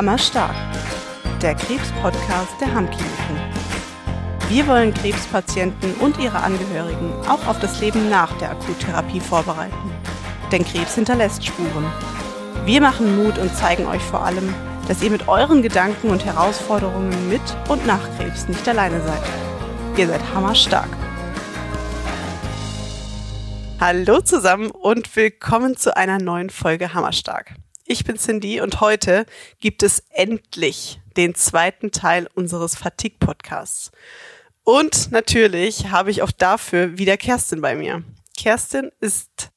Hammerstark, der Krebs-Podcast der Hammkliniken. Wir wollen Krebspatienten und ihre Angehörigen auch auf das Leben nach der Akuttherapie vorbereiten. Denn Krebs hinterlässt Spuren. Wir machen Mut und zeigen euch vor allem, dass ihr mit euren Gedanken und Herausforderungen mit und nach Krebs nicht alleine seid. Ihr seid hammerstark. Hallo zusammen und willkommen zu einer neuen Folge Hammerstark. Ich bin Cindy und heute gibt es endlich den zweiten Teil unseres Fatigue-Podcasts. Und natürlich habe ich auch dafür wieder Kerstin bei mir. Kerstin ist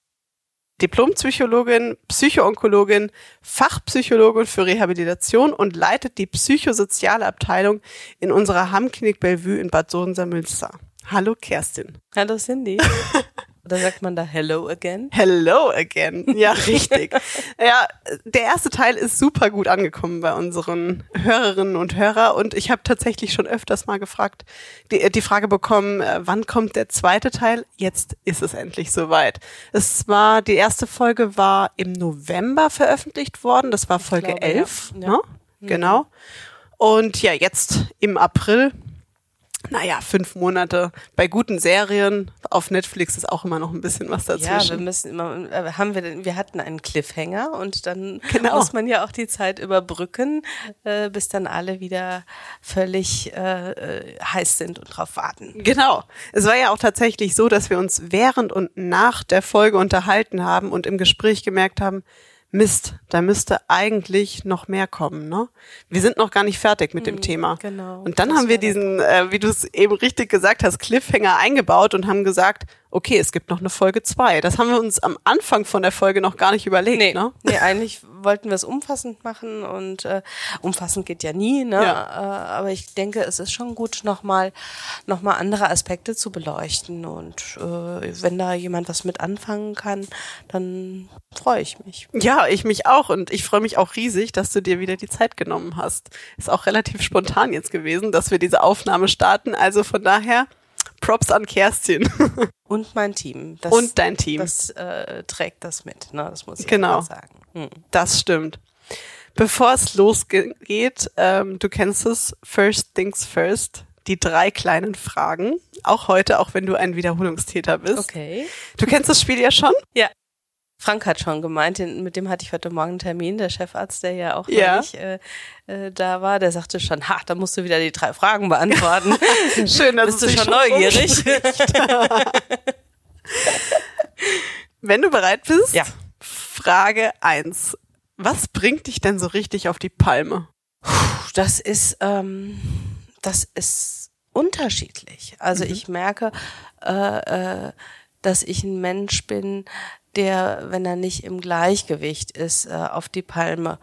Diplompsychologin, Psychoonkologin, Fachpsychologin für Rehabilitation und leitet die psychosoziale Abteilung in unserer Hammklinik Bellevue in Bad Sohn-Münster. Hallo Kerstin. Hallo Cindy. Oder sagt man da Hello again? Hello again. Ja, richtig. ja, der erste Teil ist super gut angekommen bei unseren Hörerinnen und Hörer und ich habe tatsächlich schon öfters mal gefragt, die, die Frage bekommen, äh, wann kommt der zweite Teil? Jetzt ist es endlich soweit. Es war, die erste Folge war im November veröffentlicht worden. Das war Folge glaube, 11. Ja. Ne? Mhm. Genau. Und ja, jetzt im April naja, fünf Monate bei guten Serien auf Netflix ist auch immer noch ein bisschen was dazwischen. Ja, wir müssen immer, äh, haben wir, wir hatten einen Cliffhanger und dann genau. muss man ja auch die Zeit überbrücken, äh, bis dann alle wieder völlig äh, äh, heiß sind und drauf warten. Genau. Es war ja auch tatsächlich so, dass wir uns während und nach der Folge unterhalten haben und im Gespräch gemerkt haben, Mist, da müsste eigentlich noch mehr kommen, ne? Wir sind noch gar nicht fertig mit dem mhm, Thema. Genau. Und dann haben wir diesen, äh, wie du es eben richtig gesagt hast, Cliffhanger eingebaut und haben gesagt, okay, es gibt noch eine Folge zwei. Das haben wir uns am Anfang von der Folge noch gar nicht überlegt, nee, ne? Nee, eigentlich wollten wir es umfassend machen und äh, umfassend geht ja nie, ne? Ja. Äh, aber ich denke, es ist schon gut, nochmal noch mal andere Aspekte zu beleuchten. Und äh, wenn da jemand was mit anfangen kann, dann freue ich mich. Ja, ich mich auch. Und ich freue mich auch riesig, dass du dir wieder die Zeit genommen hast. Ist auch relativ spontan jetzt gewesen, dass wir diese Aufnahme starten. Also von daher Props an Kerstin. Und mein Team. Das, und dein Team. Das äh, trägt das mit, ne? das muss ich genau. sagen. Hm. Das stimmt. Bevor es losgeht, ähm, du kennst es, First Things First, die drei kleinen Fragen. Auch heute, auch wenn du ein Wiederholungstäter bist. Okay. Du kennst das Spiel ja schon? Ja. Frank hat schon gemeint, den, mit dem hatte ich heute Morgen einen Termin, der Chefarzt, der ja auch ja. Nicht, äh, äh, da war, der sagte schon, ha, da musst du wieder die drei Fragen beantworten. Schön, dass Bist du schon neugierig? Wenn du bereit bist, ja. Frage eins: Was bringt dich denn so richtig auf die Palme? Das ist, ähm, das ist unterschiedlich. Also mhm. ich merke, äh, äh, dass ich ein Mensch bin, der, wenn er nicht im Gleichgewicht ist, äh, auf die Palme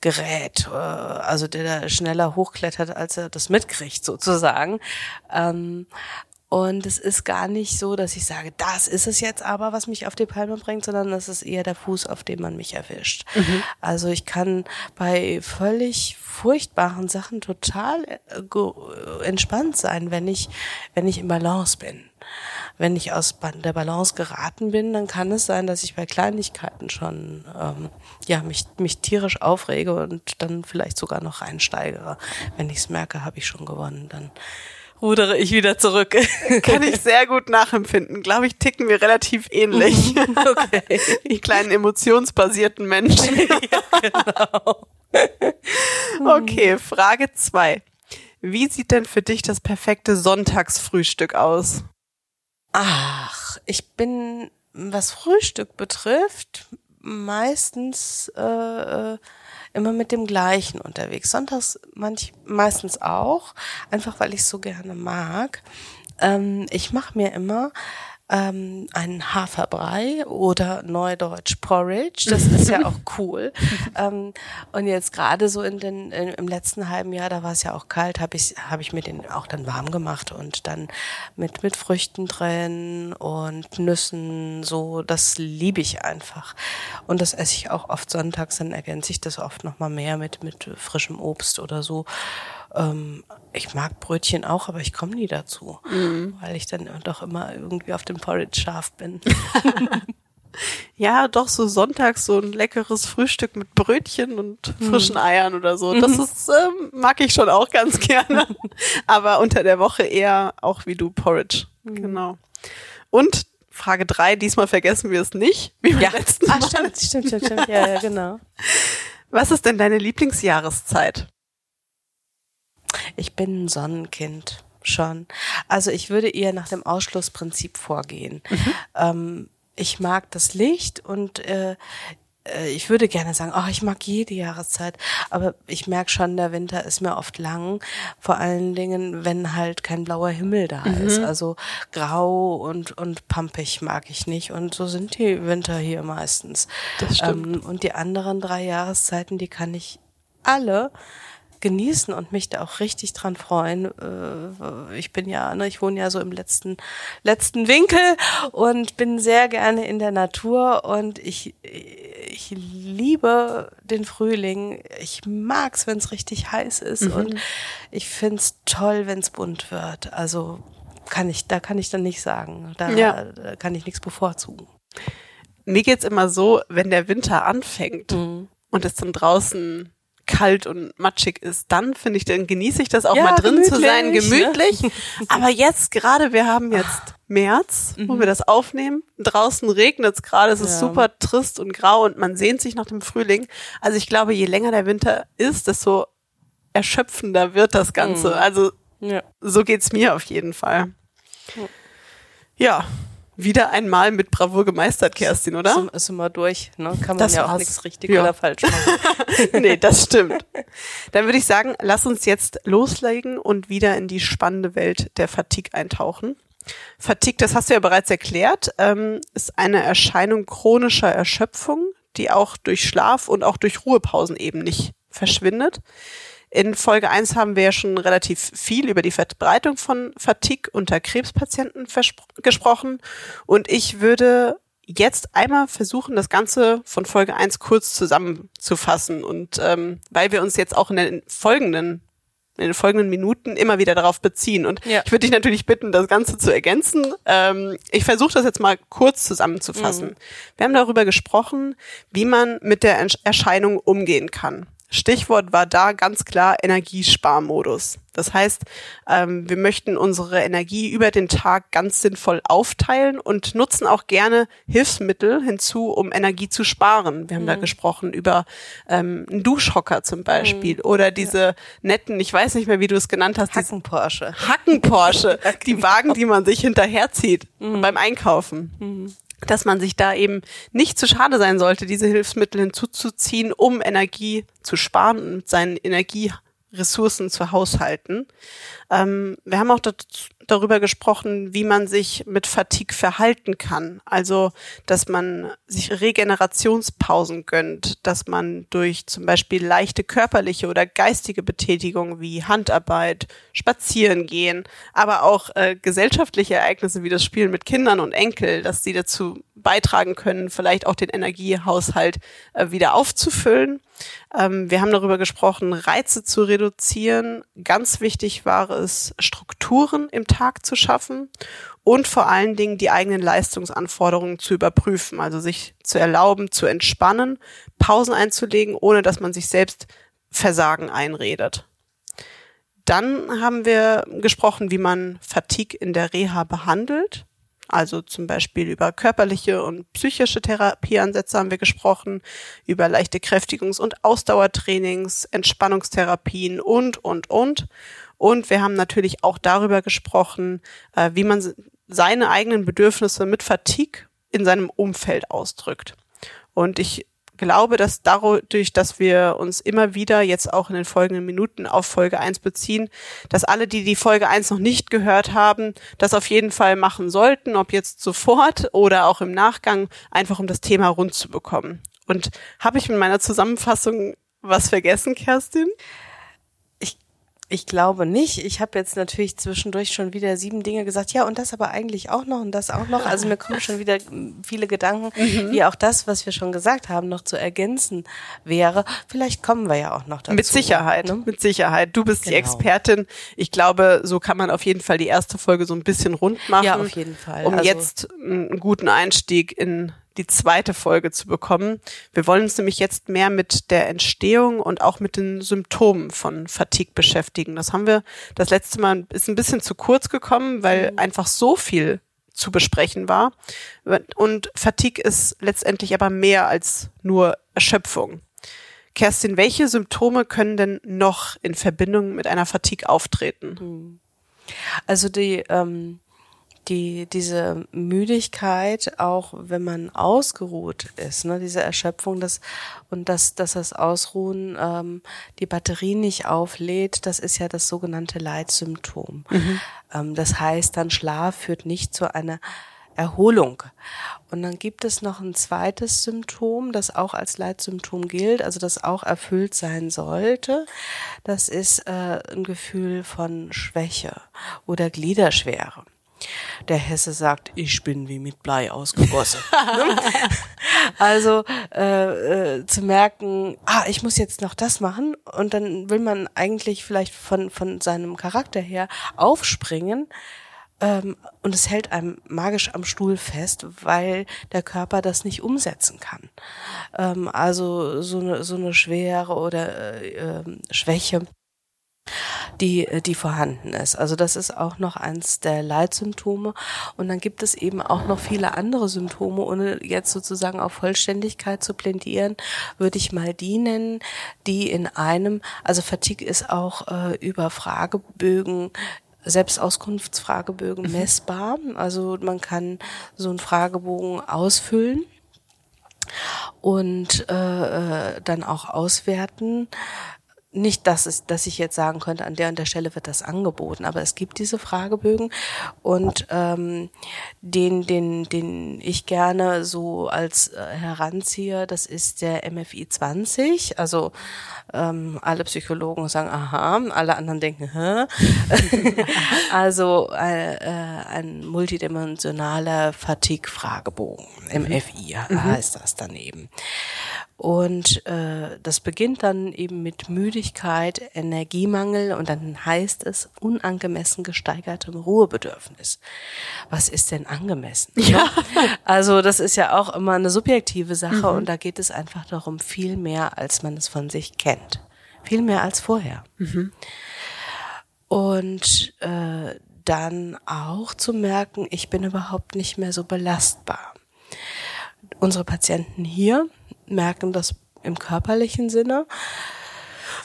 gerät, äh, also der da schneller hochklettert, als er das mitkriegt, sozusagen. Ähm, und es ist gar nicht so, dass ich sage, das ist es jetzt aber, was mich auf die Palme bringt, sondern es ist eher der Fuß, auf dem man mich erwischt. Mhm. Also ich kann bei völlig furchtbaren Sachen total äh, entspannt sein, wenn ich, wenn ich im Balance bin wenn ich aus der Balance geraten bin, dann kann es sein, dass ich bei Kleinigkeiten schon ähm, ja mich mich tierisch aufrege und dann vielleicht sogar noch reinsteigere. Wenn ich es merke, habe ich schon gewonnen. Dann rudere ich wieder zurück. Kann ich sehr gut nachempfinden. Glaube ich, ticken wir relativ ähnlich. okay. Die kleinen emotionsbasierten Menschen. ja, genau. Okay, Frage zwei. Wie sieht denn für dich das perfekte Sonntagsfrühstück aus? Ach, ich bin, was Frühstück betrifft, meistens äh, äh, immer mit dem gleichen unterwegs. Sonntags manch, meistens auch, einfach weil ich so gerne mag. Ähm, ich mache mir immer ähm, einen Haferbrei oder Neudeutsch Porridge. Das ist ja auch cool. ähm, und jetzt gerade so in den in, im letzten halben Jahr, da war es ja auch kalt, habe ich habe ich mir den auch dann warm gemacht und dann mit mit Früchten drin und Nüssen. So, das liebe ich einfach. Und das esse ich auch oft sonntags. Dann ergänze ich das oft noch mal mehr mit mit frischem Obst oder so. Ähm, ich mag Brötchen auch, aber ich komme nie dazu, mhm. weil ich dann doch immer irgendwie auf dem Porridge scharf bin. Ja, doch so sonntags so ein leckeres Frühstück mit Brötchen und frischen Eiern oder so. Das ist ähm, mag ich schon auch ganz gerne. Aber unter der Woche eher auch wie du Porridge. Genau. Und Frage drei, diesmal vergessen wir es nicht, wie beim Ja, letzten ah, Mal. stimmt, stimmt, stimmt, stimmt. Ja, ja, genau. Was ist denn deine Lieblingsjahreszeit? Ich bin ein Sonnenkind schon. Also ich würde eher nach dem Ausschlussprinzip vorgehen. Ähm, ich mag das Licht und äh, äh, ich würde gerne sagen, oh, ich mag jede Jahreszeit, aber ich merke schon, der Winter ist mir oft lang, vor allen Dingen, wenn halt kein blauer Himmel da ist. Also grau und, und pampig mag ich nicht und so sind die Winter hier meistens. Das stimmt. Ähm, und die anderen drei Jahreszeiten, die kann ich alle genießen und mich da auch richtig dran freuen. Äh, Ich bin ja, ne, ich wohne ja so im letzten, letzten Winkel und bin sehr gerne in der Natur und ich, ich liebe den Frühling. Ich mag's, wenn es richtig heiß ist und ich find's toll, wenn es bunt wird. Also kann ich, da kann ich dann nicht sagen. Da, Ja. da kann ich nichts bevorzugen. Mir geht's immer so, wenn der Winter anfängt Mhm. und es dann draußen kalt und matschig ist, dann finde ich, dann genieße ich das auch Ja, mal drin zu sein, gemütlich, ne? Aber jetzt gerade, wir haben jetzt März, wo wir das aufnehmen. Draußen regnet es gerade, es ist Mhm. Ja. super trist und grau und man sehnt sich nach dem Frühling. Also ich glaube, je länger der Winter ist, desto erschöpfender wird das Ganze. Mhm. Also Ja. so geht's mir auf jeden Fall. Ja, wieder einmal mit Bravour gemeistert, Kerstin, oder? Ist, ist immer durch, ne? Kann man Das ja auch war's. nichts richtig Ja. oder falsch machen. nee, das stimmt. Dann würde ich sagen, lass uns jetzt loslegen und wieder in die spannende Welt der Fatigue eintauchen. Fatigue, das hast du ja bereits erklärt, ähm, ist eine Erscheinung chronischer Erschöpfung, die auch durch Schlaf und auch durch Ruhepausen eben nicht verschwindet. In Folge 1 haben wir ja schon relativ viel über die Verbreitung von Fatigue unter Krebspatienten gesprochen und ich würde jetzt einmal versuchen, das Ganze von Folge 1 kurz zusammenzufassen und ähm, weil wir uns jetzt auch in den folgenden in den folgenden Minuten immer wieder darauf beziehen. Und Ja. ich würde dich natürlich bitten, das Ganze zu ergänzen. Ähm, ich versuche das jetzt mal kurz zusammenzufassen. Wir haben darüber gesprochen, wie man mit der Ersch- Erscheinung umgehen kann. Stichwort war da ganz klar Energiesparmodus. Das heißt, ähm, wir möchten unsere Energie über den Tag ganz sinnvoll aufteilen und nutzen auch gerne Hilfsmittel hinzu, um Energie zu sparen. Wir haben da gesprochen über ähm, einen Duschhocker zum Beispiel oder diese netten, ich weiß nicht mehr, wie du es genannt hast, Hacken Porsche. Hacken-Porsche, die Wagen, die man sich hinterherzieht beim Einkaufen. Dass man sich da eben nicht zu schade sein sollte, diese Hilfsmittel hinzuzuziehen, um Energie zu sparen und seinen Energieressourcen zu haushalten. Ähm, wir haben auch dat- darüber gesprochen, wie man sich mit Fatigue verhalten kann. Also, dass man sich Regenerationspausen gönnt, dass man durch zum Beispiel leichte körperliche oder geistige Betätigung wie Handarbeit, Spazieren gehen, aber auch äh, gesellschaftliche Ereignisse wie das Spielen mit Kindern und Enkel, dass sie dazu beitragen können, vielleicht auch den Energiehaushalt äh, wieder aufzufüllen. Ähm, wir haben darüber gesprochen, Reize zu reduzieren. Ganz wichtig war es, Strukturen im Tag zu schaffen und vor allen Dingen die eigenen Leistungsanforderungen zu überprüfen, also sich zu erlauben, zu entspannen, Pausen einzulegen, ohne dass man sich selbst Versagen einredet. Dann haben wir gesprochen, wie man Fatigue in der Reha behandelt. Also zum Beispiel über körperliche und psychische Therapieansätze haben wir gesprochen, über leichte Kräftigungs- und Ausdauertrainings, Entspannungstherapien und, und, und. Und wir haben natürlich auch darüber gesprochen, äh, wie man seine eigenen Bedürfnisse mit Fatigue in seinem Umfeld ausdrückt. Und ich glaube, dass dadurch, dass wir uns immer wieder jetzt auch in den folgenden Minuten auf Folge 1 beziehen, dass alle, die die Folge 1 noch nicht gehört haben, das auf jeden Fall machen sollten, ob jetzt sofort oder auch im Nachgang, einfach um das Thema rund zu bekommen. Und habe ich mit meiner Zusammenfassung was vergessen, Kerstin? Ich, glaube nicht. Ich habe jetzt natürlich zwischendurch schon wieder sieben Dinge gesagt. Ja, und das aber eigentlich auch noch und das auch noch. Also mir kommen schon wieder mm, viele Gedanken, wie auch das, was wir schon gesagt haben, noch zu ergänzen wäre. Vielleicht kommen wir ja auch noch dazu. Mit Sicherheit, Ne? mit Sicherheit. Du bist die Genau. Expertin. Ich glaube, so kann man auf jeden Fall die erste Folge so ein bisschen rund machen. Ja, auf jeden Fall. Um Also- jetzt einen guten Einstieg in die zweite Folge zu bekommen. Wir wollen uns nämlich jetzt mehr mit der Entstehung und auch mit den Symptomen von Fatigue beschäftigen. Das haben wir das letzte Mal ist ein bisschen zu kurz gekommen, weil mhm. einfach so viel zu besprechen war. Und Fatigue ist letztendlich aber mehr als nur Erschöpfung. Kerstin, welche Symptome können denn noch in Verbindung mit einer Fatigue auftreten? Hm. Also die ähm, die, diese Müdigkeit, auch wenn man ausgeruht ist, ne, diese Erschöpfung, das, und dass, dass das Ausruhen ähm, die Batterie nicht auflädt, das ist ja das sogenannte Leitsymptom. Mhm. Ähm, das heißt, dann Schlaf führt nicht zu einer Erholung. Und dann gibt es noch ein zweites Symptom, das auch als Leitsymptom gilt, also das auch erfüllt sein sollte. Das ist äh, ein Gefühl von Schwäche oder Gliederschwere. Der Hesse sagt, ich bin wie mit Blei ausgegossen. also äh, äh, zu merken, ah, ich muss jetzt noch das machen und dann will man eigentlich vielleicht von, von seinem Charakter her aufspringen. Ähm, und es hält einem magisch am Stuhl fest, weil der Körper das nicht umsetzen kann. Ähm, also so eine, so eine Schwere oder äh, äh, Schwäche die, äh, die vorhanden ist. Also das ist auch noch eins der Leitsymptome. Und dann gibt es eben auch noch viele andere Symptome, ohne jetzt sozusagen auf Vollständigkeit zu plädieren, würde ich mal die nennen, die in einem, also Fatigue ist auch äh, über Fragebögen Selbstauskunftsfragebögen mhm. messbar. Also man kann so einen Fragebogen ausfüllen und äh, äh dann auch auswerten nicht, dass, es, dass ich jetzt sagen könnte, an der und der Stelle wird das angeboten, aber es gibt diese Fragebögen und ähm, den, den, den ich gerne so als äh, heranziehe, das ist der MFI 20. Also ähm, alle Psychologen sagen, aha, alle anderen denken, hä? also äh, äh, ein multidimensionaler Fatigue-Fragebogen, MFI mhm. heißt das daneben. Und äh, das beginnt dann eben mit Müdigkeit, Energiemangel und dann heißt es unangemessen gesteigertem Ruhebedürfnis. Was ist denn angemessen? Ja. Also das ist ja auch immer eine subjektive Sache mhm. und da geht es einfach darum, viel mehr, als man es von sich kennt. Viel mehr als vorher. Mhm. Und äh, dann auch zu merken, ich bin überhaupt nicht mehr so belastbar. Unsere Patienten hier merken das im körperlichen Sinne.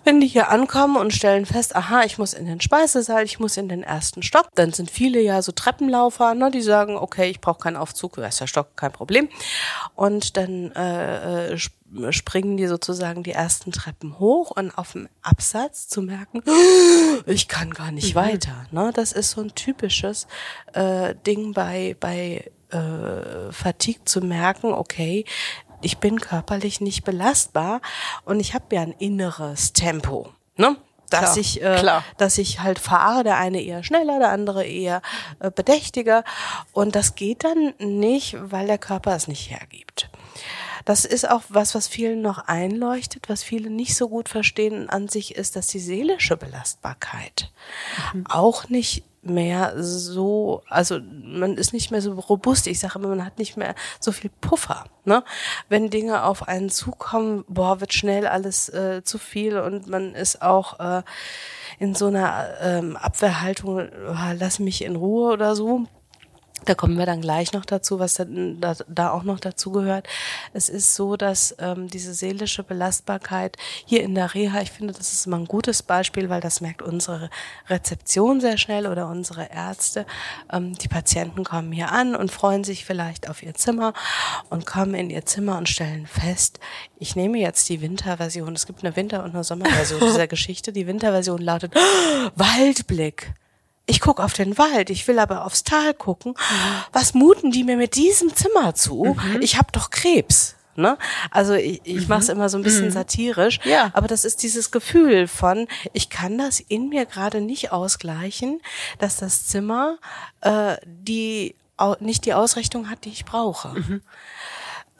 Wenn die hier ankommen und stellen fest, aha, ich muss in den Speisesaal, ich muss in den ersten Stock, dann sind viele ja so Treppenlaufer, ne, die sagen, okay, ich brauche keinen Aufzug, erster Stock, kein Problem. Und dann äh, äh springen die sozusagen die ersten Treppen hoch und auf dem Absatz zu merken, ich kann gar nicht mhm. weiter. Ne? Das ist so ein typisches äh, Ding bei, bei äh, Fatigue zu merken, okay, ich bin körperlich nicht belastbar und ich habe ja ein inneres Tempo, ne? Dass klar, ich, äh, klar. dass ich halt fahre, der eine eher schneller, der andere eher äh, bedächtiger. Und das geht dann nicht, weil der Körper es nicht hergibt. Das ist auch was, was vielen noch einleuchtet, was viele nicht so gut verstehen an sich ist, dass die seelische Belastbarkeit mhm. auch nicht mehr so, also man ist nicht mehr so robust. Ich sage immer, man hat nicht mehr so viel Puffer. Ne? Wenn Dinge auf einen zukommen, boah, wird schnell alles äh, zu viel und man ist auch äh, in so einer ähm, Abwehrhaltung, oh, lass mich in Ruhe oder so. Da kommen wir dann gleich noch dazu, was da, da, da auch noch dazu gehört. Es ist so, dass ähm, diese seelische Belastbarkeit hier in der Reha, ich finde, das ist immer ein gutes Beispiel, weil das merkt unsere Rezeption sehr schnell oder unsere Ärzte. Ähm, die Patienten kommen hier an und freuen sich vielleicht auf ihr Zimmer und kommen in ihr Zimmer und stellen fest, ich nehme jetzt die Winterversion. Es gibt eine Winter- und eine Sommerversion dieser Geschichte. Die Winterversion lautet Waldblick ich gucke auf den Wald, ich will aber aufs Tal gucken. Was muten die mir mit diesem Zimmer zu? Mhm. Ich habe doch Krebs. Ne? Also ich, ich mhm. mache es immer so ein bisschen mhm. satirisch, ja. aber das ist dieses Gefühl von, ich kann das in mir gerade nicht ausgleichen, dass das Zimmer äh, die nicht die Ausrichtung hat, die ich brauche. Mhm.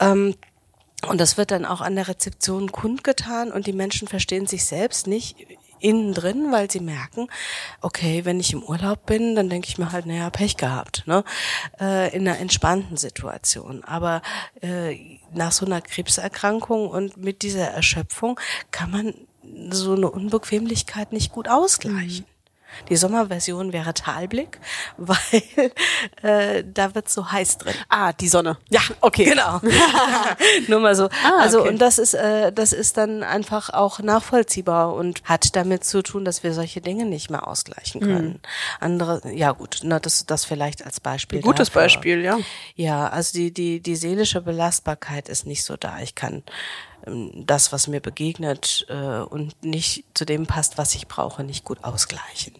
Ähm, und das wird dann auch an der Rezeption kundgetan und die Menschen verstehen sich selbst nicht innen drin, weil sie merken, okay, wenn ich im Urlaub bin, dann denke ich mir halt, naja, Pech gehabt, ne? Äh, in einer entspannten Situation. Aber äh, nach so einer Krebserkrankung und mit dieser Erschöpfung kann man so eine Unbequemlichkeit nicht gut ausgleichen. Die Sommerversion wäre Talblick, weil äh, da wird so heiß drin. Ah, die Sonne. Ja, okay. Genau. Nur mal so. Ah, also okay. und das ist äh, das ist dann einfach auch nachvollziehbar und hat damit zu tun, dass wir solche Dinge nicht mehr ausgleichen Mhm. können. Andere, ja gut, na, das das vielleicht als Beispiel. Ein gutes dafür. Beispiel, ja. Ja, also die die die seelische Belastbarkeit ist nicht so da. Ich kann das, was mir begegnet äh, und nicht zu dem passt, was ich brauche, nicht gut ausgleichen.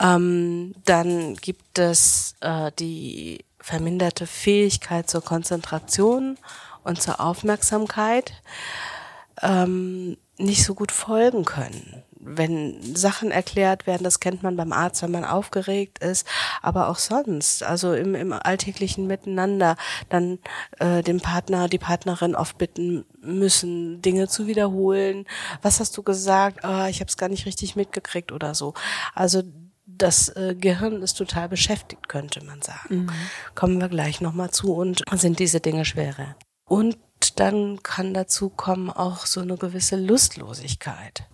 Ähm, dann gibt es äh, die verminderte Fähigkeit zur Konzentration und zur Aufmerksamkeit, ähm, nicht so gut folgen können. Wenn Sachen erklärt werden, das kennt man beim Arzt, wenn man aufgeregt ist, aber auch sonst, also im, im alltäglichen Miteinander, dann äh, den Partner, die Partnerin oft bitten müssen, Dinge zu wiederholen. Was hast du gesagt? Ah, ich habe es gar nicht richtig mitgekriegt oder so. Also das äh, Gehirn ist total beschäftigt, könnte man sagen. Kommen wir gleich nochmal zu und sind diese Dinge schwerer. Und dann kann dazu kommen auch so eine gewisse Lustlosigkeit.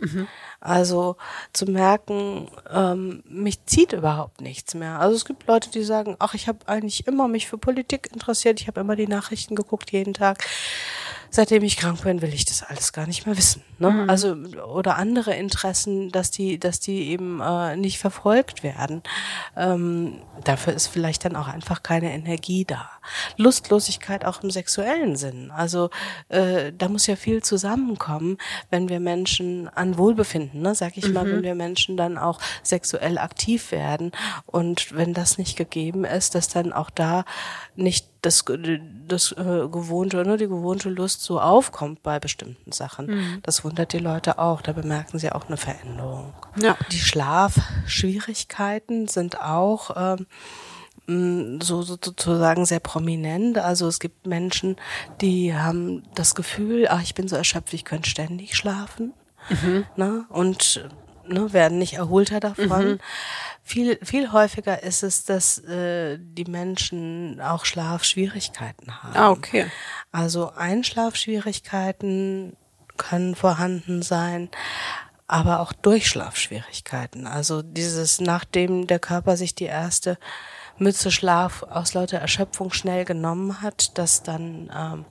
Also zu merken, ähm, mich zieht überhaupt nichts mehr. Also es gibt Leute, die sagen, ach, ich habe eigentlich immer mich für Politik interessiert, ich habe immer die Nachrichten geguckt jeden Tag. Seitdem ich krank bin, will ich das alles gar nicht mehr wissen. Ne? Also oder andere Interessen, dass die, dass die eben äh, nicht verfolgt werden. Ähm, dafür ist vielleicht dann auch einfach keine Energie da. Lustlosigkeit auch im sexuellen Sinn. Also äh, da muss ja viel zusammenkommen, wenn wir Menschen an Wohlbefinden, ne, sag ich mal, wenn wir Menschen dann auch sexuell aktiv werden und wenn das nicht gegeben ist, dass dann auch da nicht das, das äh, gewohnte, ne, die gewohnte Lust so aufkommt bei bestimmten Sachen. Das wundert die Leute auch. Da bemerken sie auch eine Veränderung. Ja. Die Schlafschwierigkeiten sind auch ähm, so, so sozusagen sehr prominent. Also es gibt Menschen, die haben das Gefühl, ach, ich bin so erschöpft, ich könnte ständig schlafen. Ne? Und ne, werden nicht erholter davon. Viel, viel häufiger ist es, dass äh, die Menschen auch Schlafschwierigkeiten haben. Ah, okay. Also Einschlafschwierigkeiten können vorhanden sein, aber auch Durchschlafschwierigkeiten. Also dieses, nachdem der Körper sich die erste Mütze Schlaf aus lauter Erschöpfung schnell genommen hat, dass dann, ähm,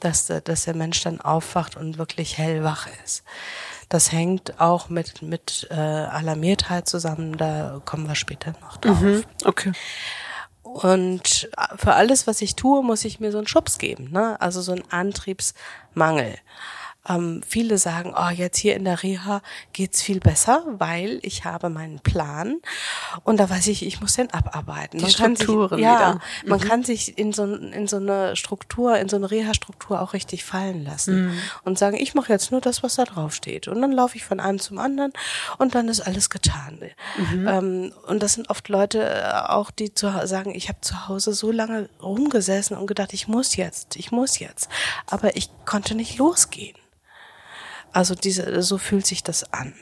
dass, der- dass der Mensch dann aufwacht und wirklich hellwach ist. Das hängt auch mit, mit äh, Alarmiertheit zusammen, da kommen wir später noch drauf. Okay. Und für alles, was ich tue, muss ich mir so einen Schubs geben, ne? Also so einen Antriebsmangel. Ähm, viele sagen, oh, jetzt hier in der Reha geht's viel besser, weil ich habe meinen Plan und da weiß ich, ich muss den abarbeiten. Die Man kann Strukturen sich, ja, wieder. Mhm. man kann sich in so, in so eine Struktur, in so eine Reha-Struktur auch richtig fallen lassen Mhm. und sagen, ich mache jetzt nur das, was da drauf steht. Und dann laufe ich von einem zum anderen und dann ist alles getan. Mhm. Ähm, und das sind oft Leute äh, auch, die zu, sagen, ich habe zu Hause so lange rumgesessen und gedacht, ich muss jetzt, ich muss jetzt. Aber ich konnte nicht losgehen. Also diese, so fühlt sich das an.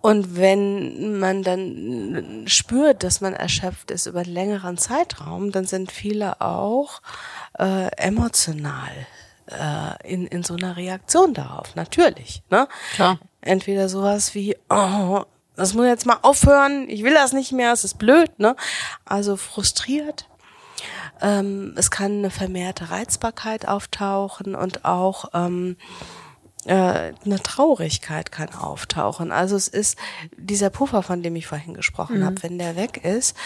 Und wenn man dann spürt, dass man erschöpft ist über einen längeren Zeitraum, dann sind viele auch äh, emotional äh, in, in so einer Reaktion darauf. Natürlich. Ne? Klar. Entweder sowas wie, oh, das muss jetzt mal aufhören, ich will das nicht mehr, es ist blöd. Ne? Also frustriert. Ähm, es kann eine vermehrte Reizbarkeit auftauchen und auch ähm, äh, eine Traurigkeit kann auftauchen. Also es ist dieser Puffer, von dem ich vorhin gesprochen habe, wenn der weg ist,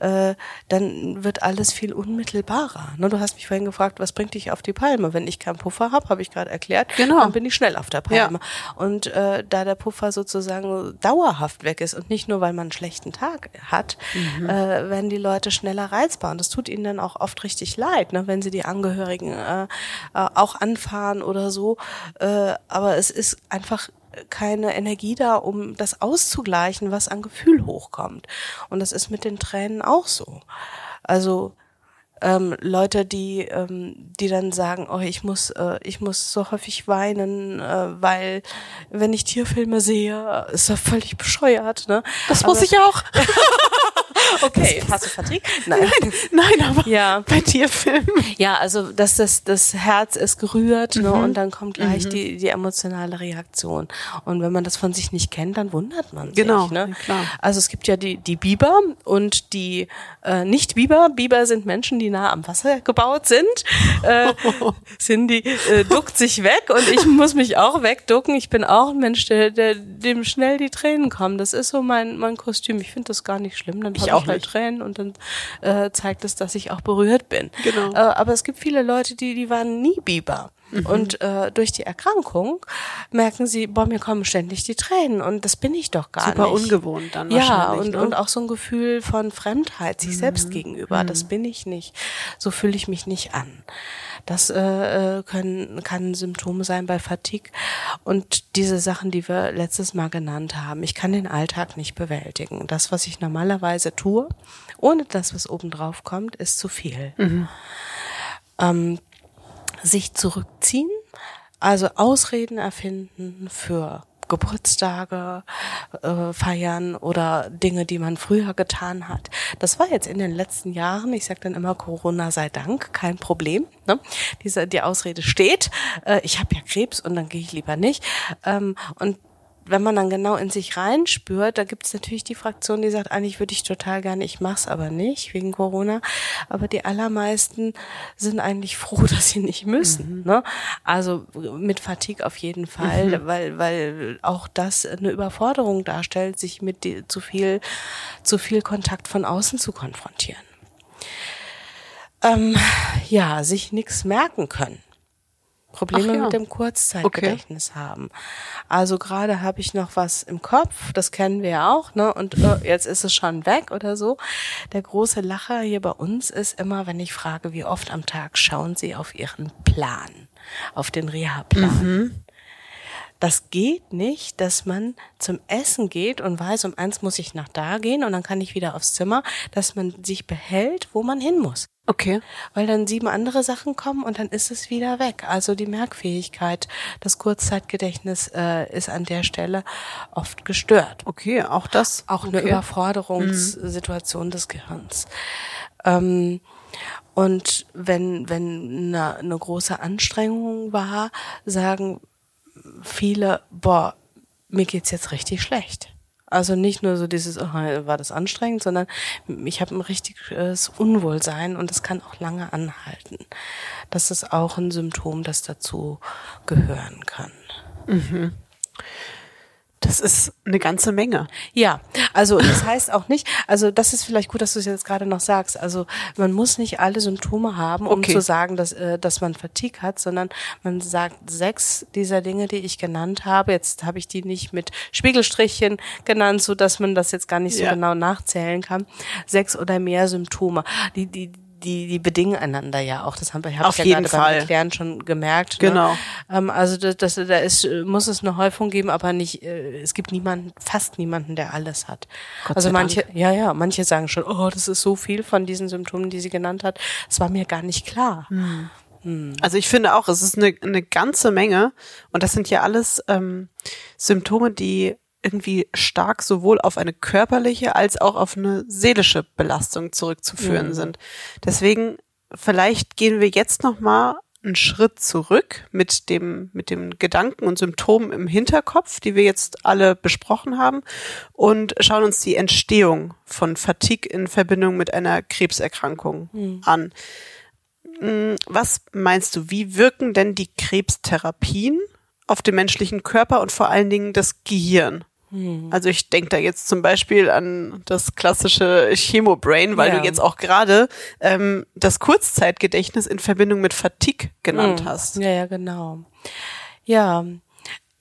äh, dann wird alles viel unmittelbarer. Ne, du hast mich vorhin gefragt, was bringt dich auf die Palme? Wenn ich keinen Puffer habe, habe ich gerade erklärt, Genau. dann bin ich schnell auf der Palme. Und äh, da der Puffer sozusagen dauerhaft weg ist und nicht nur, weil man einen schlechten Tag hat, äh, werden die Leute schneller reizbar. Und das tut ihnen dann auch oft richtig leid, ne, wenn sie die Angehörigen äh, äh, auch anfahren oder so. Äh, aber es ist einfach keine Energie da, um das auszugleichen, was an Gefühl hochkommt. Und das ist mit den Tränen auch so. Also ähm, Leute, die, ähm, die dann sagen, oh, ich muss, äh, ich muss so häufig weinen, äh, weil wenn ich Tierfilme sehe, ist das völlig bescheuert. Ne? Das muss ich auch. okay, hast du Fatigue? Nein, nein, aber Ja. bei Tierfilmen. Ja, also dass das, das Herz ist gerührt ne, Mhm. und dann kommt gleich die, die emotionale Reaktion. Und wenn man das von sich nicht kennt, dann wundert man sich. Genau, ne? klar. Also es gibt ja die, die Biber und die äh, Nicht-Biber. Biber sind Menschen, die nah am Wasser gebaut sind. Äh, Cindy äh, duckt sich weg und ich muss mich auch wegducken. Ich bin auch ein Mensch, der, der dem schnell die Tränen kommen. Das ist so mein, mein Kostüm. Ich finde das gar nicht schlimm. Dann Ich habe auch ich halt. Tränen und dann äh, zeigt es, dass ich auch berührt bin. Genau. Äh, aber es gibt viele Leute, die, die waren nie Biber. Mhm. Und äh, durch die Erkrankung merken sie, boah, mir kommen ständig die Tränen und das bin ich doch gar Super nicht. ungewohnt dann Ja, wahrscheinlich. und, ne? und auch so ein Gefühl von Fremdheit sich Mhm. selbst gegenüber, das bin ich nicht. So fühle ich mich nicht an. Das äh, äh, können, kann Symptome sein bei Fatigue und diese Sachen, die wir letztes Mal genannt haben. Ich kann den Alltag nicht bewältigen. Das, was ich normalerweise tue, ohne das, was obendrauf kommt, ist zu viel. Ähm, sich zurückziehen, also Ausreden erfinden für Geburtstage äh, feiern oder Dinge, die man früher getan hat. Das war jetzt in den letzten Jahren, ich sage dann immer Corona sei Dank, kein Problem. Ne? Diese, die Ausrede steht, äh, ich habe ja Krebs und dann gehe ich lieber nicht. Ähm, und wenn man dann genau in sich reinspürt, da gibt es natürlich die Fraktion, die sagt, eigentlich würde ich total gerne, ich mach's aber nicht wegen Corona. Aber die allermeisten sind eigentlich froh, dass sie nicht müssen. Ne? Also mit Fatigue auf jeden Fall, weil weil auch das eine Überforderung darstellt, sich mit die, zu viel zu viel Kontakt von außen zu konfrontieren. Ähm, ja, sich nichts merken können. Probleme ja. mit dem Kurzzeitgedächtnis haben. Also gerade habe ich noch was im Kopf, das kennen wir ja auch, ne? Und äh, jetzt ist es schon weg oder so. Der große Lacher hier bei uns ist immer, wenn ich frage, wie oft am Tag schauen Sie auf Ihren Plan, auf den Reha-Plan. Das geht nicht, dass man zum Essen geht und weiß, um eins muss ich nach da gehen und dann kann ich wieder aufs Zimmer, dass man sich behält, wo man hin muss okay. weil dann sieben andere Sachen kommen und dann ist es wieder weg. Also die Merkfähigkeit, das Kurzzeitgedächtnis äh, ist an der Stelle oft gestört. Okay, auch das. Auch eine okay. Überforderungssituation des Gehirns. Ähm, und wenn, wenn eine, eine große Anstrengung war, sagen viele, boah, mir geht's jetzt richtig schlecht. Also nicht nur so dieses, oh, war das anstrengend, sondern ich habe ein richtiges Unwohlsein und das kann auch lange anhalten. Das ist auch ein Symptom, das dazu gehören kann. Das ist eine ganze Menge. Ja, also das heißt auch nicht, also das ist vielleicht gut, dass du es jetzt gerade noch sagst. Also man muss nicht alle Symptome haben, um Okay. zu sagen, dass, äh, dass man Fatigue hat, sondern man sagt sechs dieser Dinge, die ich genannt habe. Jetzt habe ich die nicht mit Spiegelstrichchen genannt, so dass man das jetzt gar nicht so Ja. genau nachzählen kann. Sechs oder mehr Symptome. Die, die, die, die bedingen einander ja auch. Das haben wir, habe ich ja jeden gerade beim Fall. Erklären schon gemerkt. Genau. Ne? Ähm, also das, das, da ist, muss es eine Häufung geben, aber nicht, äh, es gibt niemanden, fast niemanden, der alles hat. Gott also manche, ja, ja, manche sagen schon, oh, das ist so viel von diesen Symptomen, die sie genannt hat. Das war mir gar nicht klar. Also ich finde auch, es ist eine, eine ganze Menge und das sind ja alles ähm, Symptome, die irgendwie stark sowohl auf eine körperliche als auch auf eine seelische Belastung zurückzuführen sind. Deswegen vielleicht gehen wir jetzt noch mal einen Schritt zurück mit dem mit dem Gedanken und Symptomen im Hinterkopf, die wir jetzt alle besprochen haben und schauen uns die Entstehung von Fatigue in Verbindung mit einer Krebserkrankung an. Was meinst du, wie wirken denn die Krebstherapien auf den menschlichen Körper und vor allen Dingen das Gehirn? Also ich denke da jetzt zum Beispiel an das klassische Chemobrain, weil Ja. du jetzt auch gerade ähm, das Kurzzeitgedächtnis in Verbindung mit Fatigue genannt hast. Ja, ja, genau. Ja,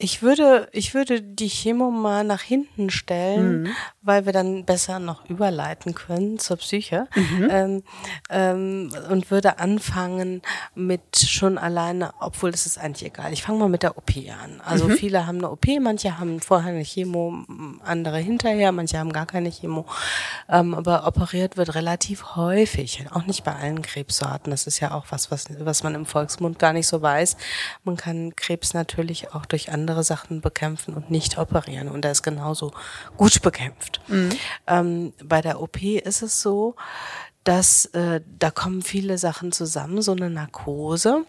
Ich würde, ich würde die Chemo mal nach hinten stellen, mhm. weil wir dann besser noch überleiten können zur Psyche mhm. ähm, ähm, und würde anfangen mit schon alleine, obwohl das ist eigentlich egal. Ich fange mal mit der OP an. Also mhm. viele haben eine OP, manche haben vorher eine Chemo, andere hinterher, manche haben gar keine Chemo. Ähm, aber operiert wird relativ häufig, auch nicht bei allen Krebssorten. Das ist ja auch was, was, was man im Volksmund gar nicht so weiß. Man kann Krebs natürlich auch durch andere andere Sachen bekämpfen und nicht operieren. Und er ist genauso gut bekämpft. Mhm. Ähm, bei der OP ist es so, dass äh, da kommen viele Sachen zusammen, so eine Narkose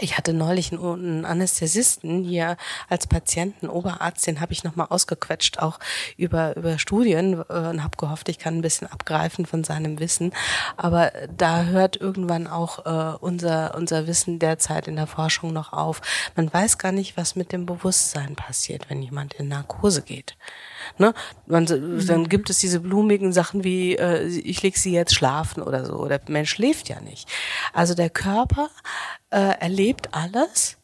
ich hatte neulich einen Anästhesisten hier als Patienten, Oberarzt, den habe ich nochmal ausgequetscht, auch über, über Studien äh, und habe gehofft, ich kann ein bisschen abgreifen von seinem Wissen. Aber da hört irgendwann auch äh, unser, unser Wissen derzeit in der Forschung noch auf. Man weiß gar nicht, was mit dem Bewusstsein passiert, wenn jemand in Narkose geht. Ne? Man, mhm. Dann gibt es diese blumigen Sachen wie, äh, ich leg sie jetzt schlafen oder so. Der Mensch schläft ja nicht. Also der Körper äh, erlebt alles,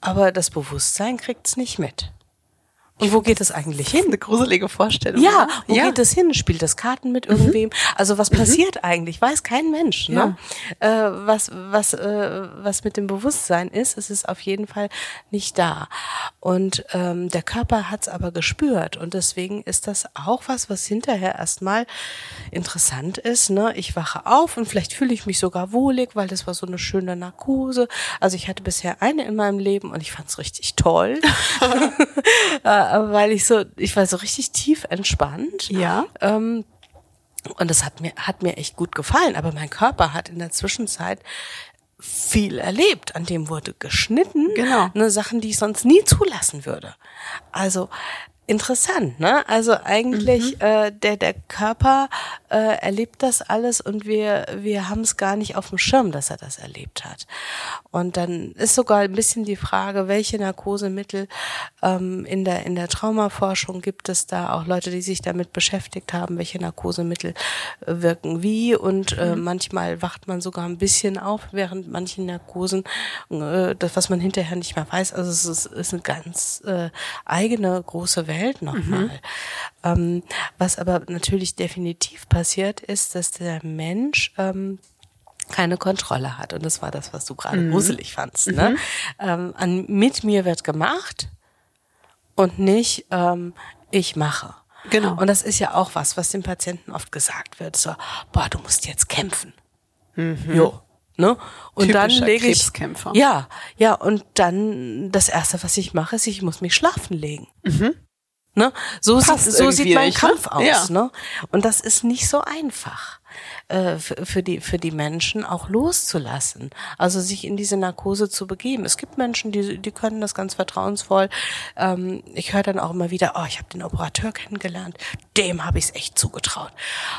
aber das Bewusstsein kriegt's nicht mit. Und wo geht es eigentlich hin? Eine gruselige Vorstellung. Ja, wo ja. geht es hin? Spielt das Karten mit mhm. irgendwem? Also was mhm. passiert mhm. eigentlich? Weiß kein Mensch. Ne? Ja. Äh, was was äh, was mit dem Bewusstsein ist, es ist auf jeden Fall nicht da. Und ähm, der Körper hat es aber gespürt und deswegen ist das auch was, was hinterher erstmal interessant ist. Ne? Ich wache auf und vielleicht fühle ich mich sogar wohlig, weil das war so eine schöne Narkose. Also ich hatte bisher eine in meinem Leben und ich fand es richtig toll. Weil ich so, ich war so richtig tief entspannt. Ja. Ähm, und das hat mir, hat mir echt gut gefallen. Aber mein Körper hat in der Zwischenzeit viel erlebt. An dem wurde geschnitten. Genau. Ne, Sachen, die ich sonst nie zulassen würde. Also interessant, ne? Also eigentlich mhm. äh, der der Körper äh, erlebt das alles und wir wir haben es gar nicht auf dem Schirm, dass er das erlebt hat. Und dann ist sogar ein bisschen die Frage, welche Narkosemittel ähm, in der in der Traumaforschung gibt es da auch Leute, die sich damit beschäftigt haben, welche Narkosemittel äh, wirken wie und äh, mhm. manchmal wacht man sogar ein bisschen auf während manchen Narkosen, äh, das was man hinterher nicht mehr weiß. Also es ist, ist eine ganz äh, eigene große Welt Welt nochmal. Mhm. Ähm, was aber natürlich definitiv passiert ist, dass der Mensch ähm, keine Kontrolle hat. Und das war das, was du gerade mhm. gruselig fandst. Ne? Mhm. Ähm, an, mit mir wird gemacht und nicht ähm, ich mache. Genau. Und das ist ja auch was, was dem Patienten oft gesagt wird. So, boah, du musst jetzt kämpfen. Mhm. Jo. Ne? Und Typischer dann lege ich ja, ja und dann das erste, was ich mache, ist, ich muss mich schlafen legen. Mhm. Ne? So, sieht, so sieht mein nicht, ne? Kampf ne? aus. Ja. Ne? Und das ist nicht so einfach äh, für, die, für die Menschen auch loszulassen. Also sich in diese Narkose zu begeben. Es gibt Menschen, die, die können das ganz vertrauensvoll. Ähm, ich höre dann auch immer wieder, oh, ich habe den Operateur kennengelernt, dem habe ich es echt zugetraut.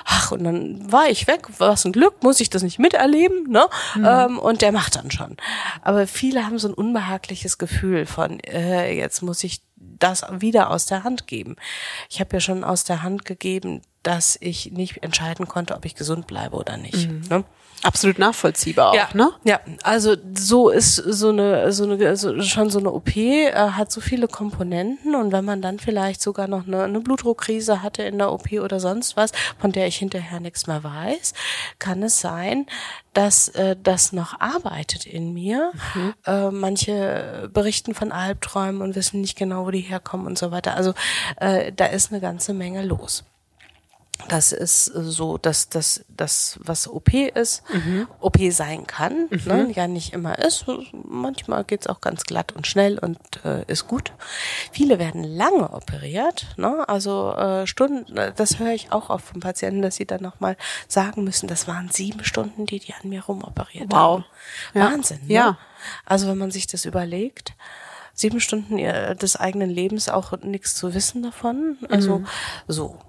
Ach, und dann war ich weg, was ein Glück, muss ich das nicht miterleben, ne? Mhm. Ähm, und der macht dann schon. Aber viele haben so ein unbehagliches Gefühl von, äh, jetzt muss ich das wieder aus der Hand geben. Ich habe ja schon aus der Hand gegeben, dass ich nicht entscheiden konnte, ob ich gesund bleibe oder nicht. Mhm. Ne? Absolut nachvollziehbar auch, ja, ne? Ja, also so ist so eine so eine so, schon so eine OP äh, hat so viele Komponenten und wenn man dann vielleicht sogar noch eine, eine Blutdruckkrise hatte in der OP oder sonst was, von der ich hinterher nichts mehr weiß, kann es sein, dass äh, das noch arbeitet in mir. Mhm. Äh, manche berichten von Albträumen und wissen nicht genau, wo die herkommen und so weiter. Also äh, da ist eine ganze Menge los das ist so, dass das, das was OP ist, mhm. OP sein kann, mhm. ne, ja nicht immer ist. Manchmal geht's auch ganz glatt und schnell und äh, ist gut. Viele werden lange operiert, ne, also äh, Stunden. Das höre ich auch oft von Patienten, dass sie dann nochmal sagen müssen, das waren sieben Stunden, die die an mir rumoperiert wow. haben. Ja. Wahnsinn. Ne? Ja. Also wenn man sich das überlegt sieben Stunden des eigenen Lebens auch nichts zu wissen davon. Also mhm. so.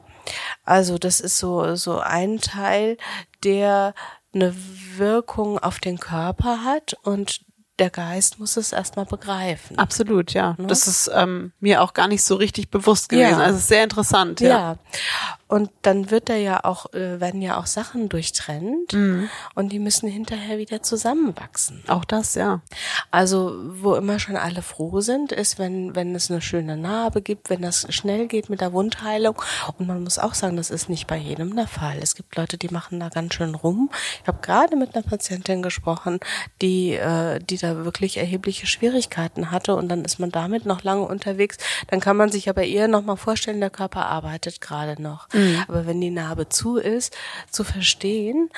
Also das ist so, so ein Teil, der eine Wirkung auf den Körper hat und der Geist muss es erstmal begreifen. Absolut, ja. Ne? Das ist ähm, mir auch gar nicht so richtig bewusst gewesen. Ja. Also sehr interessant. Ja. ja. Und dann wird da ja auch, äh, werden ja auch Sachen durchtrennt Mhm. und die müssen hinterher wieder zusammenwachsen. Auch das, ja. Also, wo immer schon alle froh sind, ist, wenn, wenn es eine schöne Narbe gibt, wenn das schnell geht mit der Wundheilung. Und man muss auch sagen, das ist nicht bei jedem der Fall. Es gibt Leute, die machen da ganz schön rum. Ich habe gerade mit einer Patientin gesprochen, die, äh, die da wirklich erhebliche Schwierigkeiten hatte und dann ist man damit noch lange unterwegs. Dann kann man sich aber eher noch mal vorstellen, der Körper arbeitet gerade noch. Aber wenn die Narbe zu ist, zu verstehen,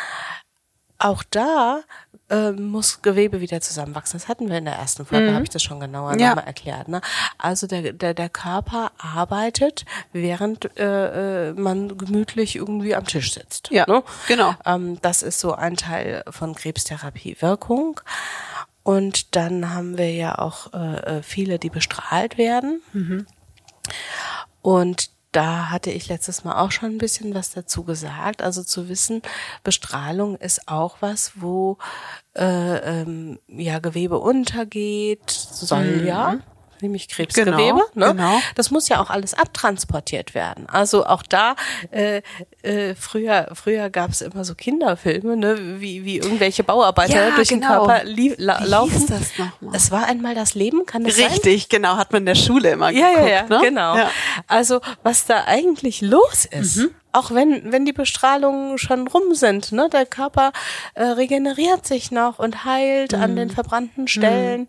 auch da äh, muss Gewebe wieder zusammenwachsen. Das hatten wir in der ersten Folge, habe ich das schon genauer Ja. nochmal erklärt. Ne? Also der, der, der Körper arbeitet, während äh, äh, man gemütlich irgendwie am Tisch sitzt. Ja, ne? genau. Ähm, das ist so ein Teil von Krebstherapie-Wirkung. Und dann haben wir ja auch äh, äh, viele, die bestrahlt werden. Und da hatte ich letztes Mal auch schon ein bisschen was dazu gesagt. Also zu wissen, Bestrahlung ist auch was, wo äh, ähm, ja Gewebe untergeht, soll ja. Nämlich Krebsgewebe. Genau, ne? genau. Das muss ja auch alles abtransportiert werden. Also auch da, äh, äh, früher, früher gab es immer so Kinderfilme, ne, wie, wie irgendwelche Bauarbeiter Ja, durch genau. den Körper lie- la Wie laufen. hieß das nochmal? Es war einmal das Leben, kann das sein? Richtig, genau, hat man in der Schule immer Ja, geguckt. ja, ja, ne? genau. Ja. Also was da eigentlich los ist, Mhm. Auch wenn wenn die Bestrahlungen schon rum sind, ne, der Körper äh, regeneriert sich noch und heilt an Mhm. den verbrannten Stellen.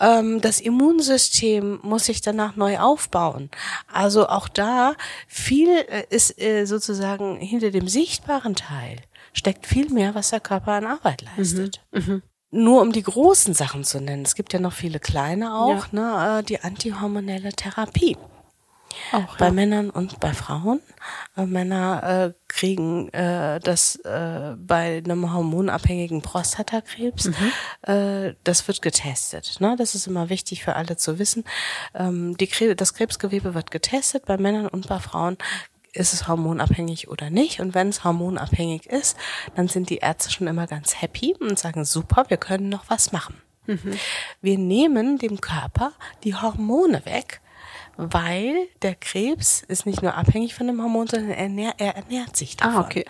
Ähm, das Immunsystem muss sich danach neu aufbauen. Also auch da viel äh, ist äh, sozusagen hinter dem sichtbaren Teil steckt viel mehr, was der Körper an Arbeit leistet Mhm. nur um die großen Sachen zu nennen. Es gibt ja noch viele kleine auch, ne, äh, die antihormonelle Therapie. Auch, Bei ja. Männern und bei Frauen. Äh, Männer äh, kriegen äh, das äh, bei einem hormonabhängigen Prostatakrebs. Äh, das wird getestet. Ne? Das ist immer wichtig für alle zu wissen. Ähm, die Kre das Krebsgewebe wird getestet bei Männern und bei Frauen. Ist es hormonabhängig oder nicht? Und wenn es hormonabhängig ist, dann sind die Ärzte schon immer ganz happy und sagen, super, wir können noch was machen. Wir nehmen dem Körper die Hormone weg, weil der Krebs ist nicht nur abhängig von dem Hormon, sondern er, ernähr, er ernährt sich davon. Ah, okay.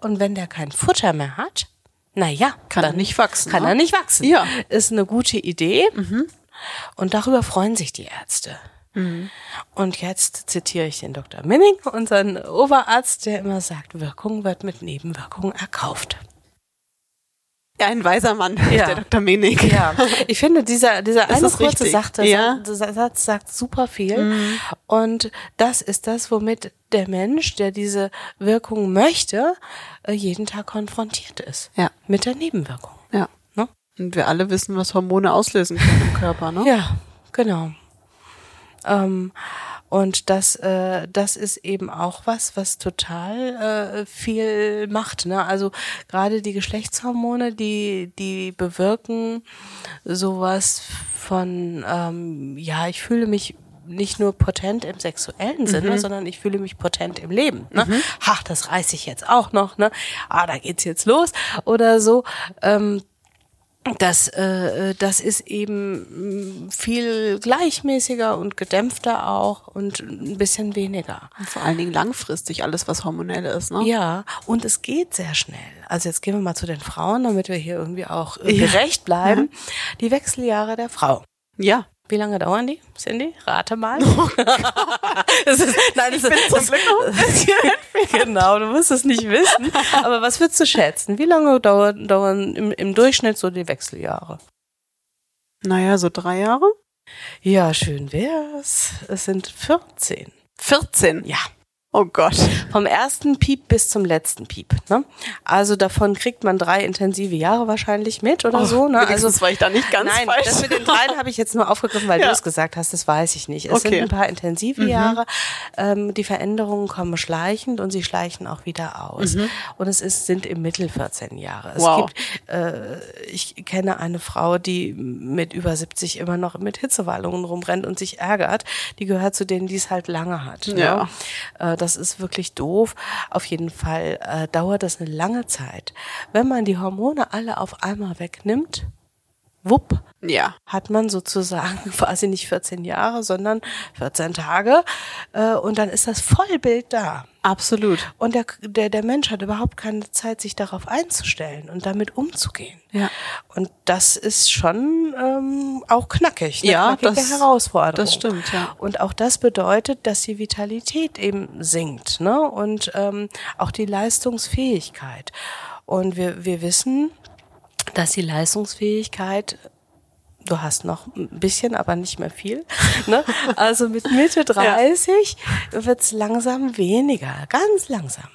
Und wenn der kein Futter mehr hat, na ja, Kann er nicht wachsen, Kann ne? er nicht wachsen. Ja. Ist eine gute Idee. Und darüber freuen sich die Ärzte. Und jetzt zitiere ich den Dr. Minning, unseren Oberarzt, der immer sagt, Wirkung wird mit Nebenwirkungen erkauft. Ja, ein weiser Mann, Ja. der Dr. Menig. Ja, ich finde, dieser, dieser eine kurze. Sache, Ja. Mhm. Satz sagt super viel. Und das ist das, womit der Mensch, der diese Wirkung möchte, äh, jeden Tag konfrontiert ist. Ja. Mit der Nebenwirkung. Ja. Ne? Und wir alle wissen, was Hormone auslösen können im Körper, ne? Ja, genau. Ähm, und das, äh, das ist eben auch was, was total äh, viel macht. Ne? Also gerade die Geschlechtshormone, die, die bewirken sowas von, ähm, ja, ich fühle mich nicht nur potent im sexuellen Sinne, sondern ich fühle mich potent im Leben. Ne? Ha, das reiß ich jetzt auch noch. Ne? Ah, da geht's jetzt los oder so. Ähm, das, äh, das ist eben mh, viel gleichmäßiger und gedämpfter auch und ein bisschen weniger. Und vor allen Dingen langfristig alles, was hormonell ist, ne? Ja, und es geht sehr schnell. Also jetzt gehen wir mal zu den Frauen, damit wir hier irgendwie auch äh, gerecht bleiben. Die Wechseljahre der Frau. Ja. Wie lange dauern die, Cindy? Rate mal. das ist, nein, das bin zum Glück noch ein bisschen Genau, du musst es nicht wissen. Aber was würdest du schätzen? Wie lange dauern, dauern im, im Durchschnitt so die Wechseljahre? Naja, so drei Jahre? Ja, schön wär's. Es sind 14. 14. Ja. Oh Gott. Vom ersten Piep bis zum letzten Piep. Ne? Also davon kriegt man drei intensive Jahre wahrscheinlich mit oder so. Ne? Also wenigstens war ich da nicht ganz Nein, falsch. das mit den dreien habe ich jetzt nur aufgegriffen, weil Ja. du es gesagt hast. Das weiß ich nicht. Es Okay. Mhm. sind ein paar intensive Jahre. Ähm, die Veränderungen kommen schleichend und sie schleichen auch wieder aus. Und es ist, sind im Mittel 14 Jahre. Es Mhm. Wow. gibt, äh, ich kenne eine Frau, die mit über 70 immer noch mit Hitzewallungen rumrennt und sich ärgert. Die gehört zu denen, die es halt lange hat. Ja. Ne? Äh, das ist wirklich doof. Auf jeden Fall äh, dauert das eine lange Zeit. Wenn man die Hormone alle auf einmal wegnimmt, wupp, Ja. hat man sozusagen quasi nicht 14 Jahre, sondern 14 Tage äh, und dann ist das Vollbild da. Absolut. Und der, der, der Mensch hat überhaupt keine Zeit, sich darauf einzustellen und damit umzugehen. Ja. Und das ist schon ähm, auch knackig, eine Ja, knackige das- Herausforderung. das stimmt, ja. Und auch das bedeutet, dass die Vitalität eben sinkt, ne? Und ähm, auch die Leistungsfähigkeit. Und wir, wir wissen, dass die Leistungsfähigkeit du hast noch ein bisschen, aber nicht mehr viel. Ne? Also mit Mitte 30 wird's langsam weniger, ganz langsam.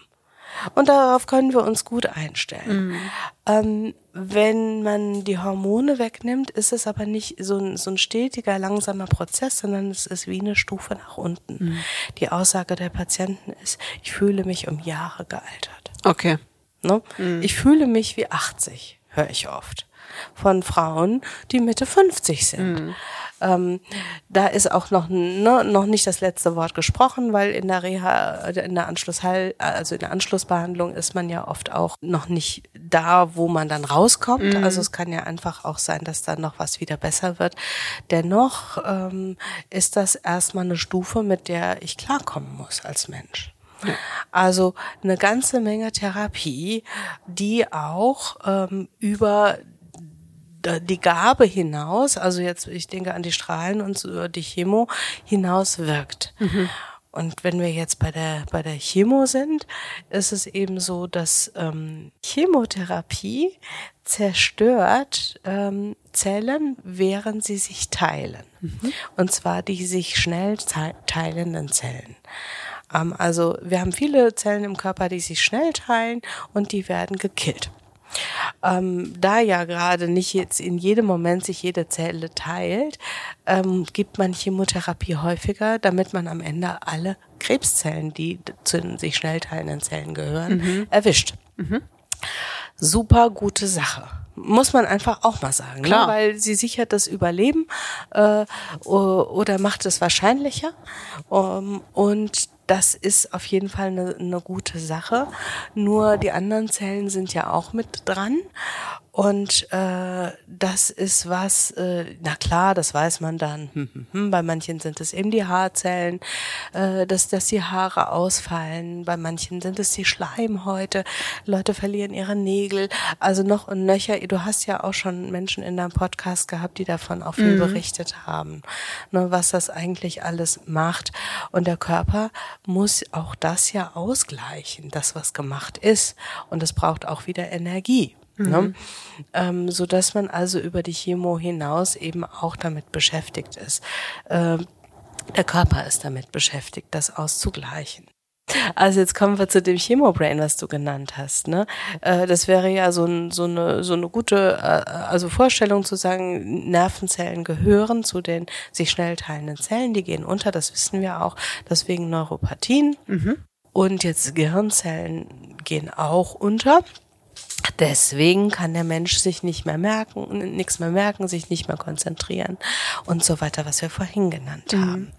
Und darauf können wir uns gut einstellen. Ähm, wenn man die Hormone wegnimmt, ist es aber nicht so ein, so ein stetiger, langsamer Prozess, sondern es ist wie eine Stufe nach unten. Die Aussage der Patienten ist, ich fühle mich um Jahre gealtert. Okay. Ne? Ich fühle mich wie 80, höre ich oft. Von Frauen, die Mitte 50 sind. Ähm, da ist auch noch, ne, noch nicht das letzte Wort gesprochen, weil in der Reha, in der Anschlussheil, also in der Anschlussbehandlung ist man ja oft auch noch nicht da, wo man dann rauskommt. Also es kann ja einfach auch sein, dass dann noch was wieder besser wird. Dennoch ähm, ist das erstmal eine Stufe, mit der ich klarkommen muss als Mensch. Also eine ganze Menge Therapie, die auch ähm, über die Gabe hinaus, also jetzt, ich denke an die Strahlen und so, die Chemo hinaus wirkt. Und wenn wir jetzt bei der, bei der Chemo sind, ist es eben so, dass ähm, Chemotherapie zerstört ähm, Zellen, während sie sich teilen. Und zwar die sich schnell te- teilenden Zellen. Ähm, also wir haben viele Zellen im Körper, die sich schnell teilen und die werden gekillt. Ähm, da ja gerade nicht jetzt in jedem Moment sich jede Zelle teilt, ähm, gibt man Chemotherapie häufiger, damit man am Ende alle Krebszellen, die zu den sich schnell teilenden Zellen gehören, erwischt. Super gute Sache. Muss man einfach auch mal sagen, Klar. Ne? weil sie sichert das Überleben äh, oder macht es wahrscheinlicher. Um, und das ist auf jeden Fall eine, eine gute Sache. Nur die anderen Zellen sind ja auch mit dran. Und äh, das ist was, äh, na klar, das weiß man dann. Hm, hm, hm. Bei manchen sind es eben die Haarzellen, äh, dass, dass die Haare ausfallen. Bei manchen sind es die Schleimhäute. Leute verlieren ihre Nägel. Also noch und nöcher. Du hast ja auch schon Menschen in deinem Podcast gehabt, die davon auch viel berichtet haben, ne, was das eigentlich alles macht. Und der Körper muss auch das ja ausgleichen, das was gemacht ist. Und es braucht auch wieder Energie. Ne? Ähm, so dass man also über die Chemo hinaus eben auch damit beschäftigt ist. Ähm, der Körper ist damit beschäftigt, das auszugleichen. Also jetzt kommen wir zu dem Chemobrain, was du genannt hast. Ne? Äh, das wäre ja so, ein, so, eine, so eine gute äh, also Vorstellung zu sagen, Nervenzellen gehören zu den sich schnell teilenden Zellen, die gehen unter, das wissen wir auch, deswegen Neuropathien. Und jetzt Gehirnzellen gehen auch unter. Deswegen kann der Mensch sich nicht mehr merken, nichts mehr merken, sich nicht mehr konzentrieren und so weiter, was wir vorhin genannt haben.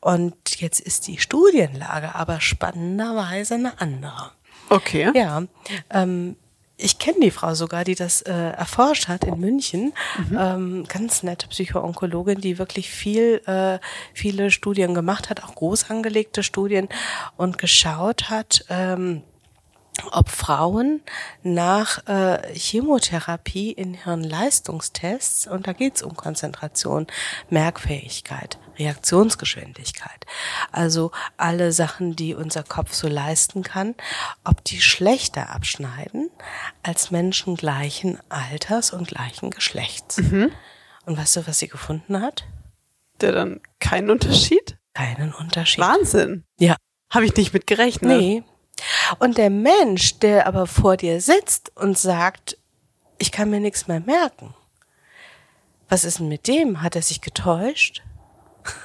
Und jetzt ist die Studienlage aber spannenderweise eine andere. Okay. Ja, ähm, ich kenne die Frau sogar, die das äh, erforscht hat in München. Ähm, ganz nette Psychoonkologin, die wirklich viel, äh, viele Studien gemacht hat, auch groß angelegte Studien und geschaut hat, ähm, ob Frauen nach äh, Chemotherapie in Hirnleistungstests, und da geht's um Konzentration, Merkfähigkeit, Reaktionsgeschwindigkeit, also alle Sachen, die unser Kopf so leisten kann, ob die schlechter abschneiden als Menschen gleichen Alters und gleichen Geschlechts. Und weißt du, was sie gefunden hat? Der dann keinen Unterschied? Keinen Unterschied. Wahnsinn. Ja. Habe ich nicht mit gerechnet. Nee. Und der Mensch, der aber vor dir sitzt und sagt, ich kann mir nichts mehr merken. Was ist denn mit dem? Hat er sich getäuscht?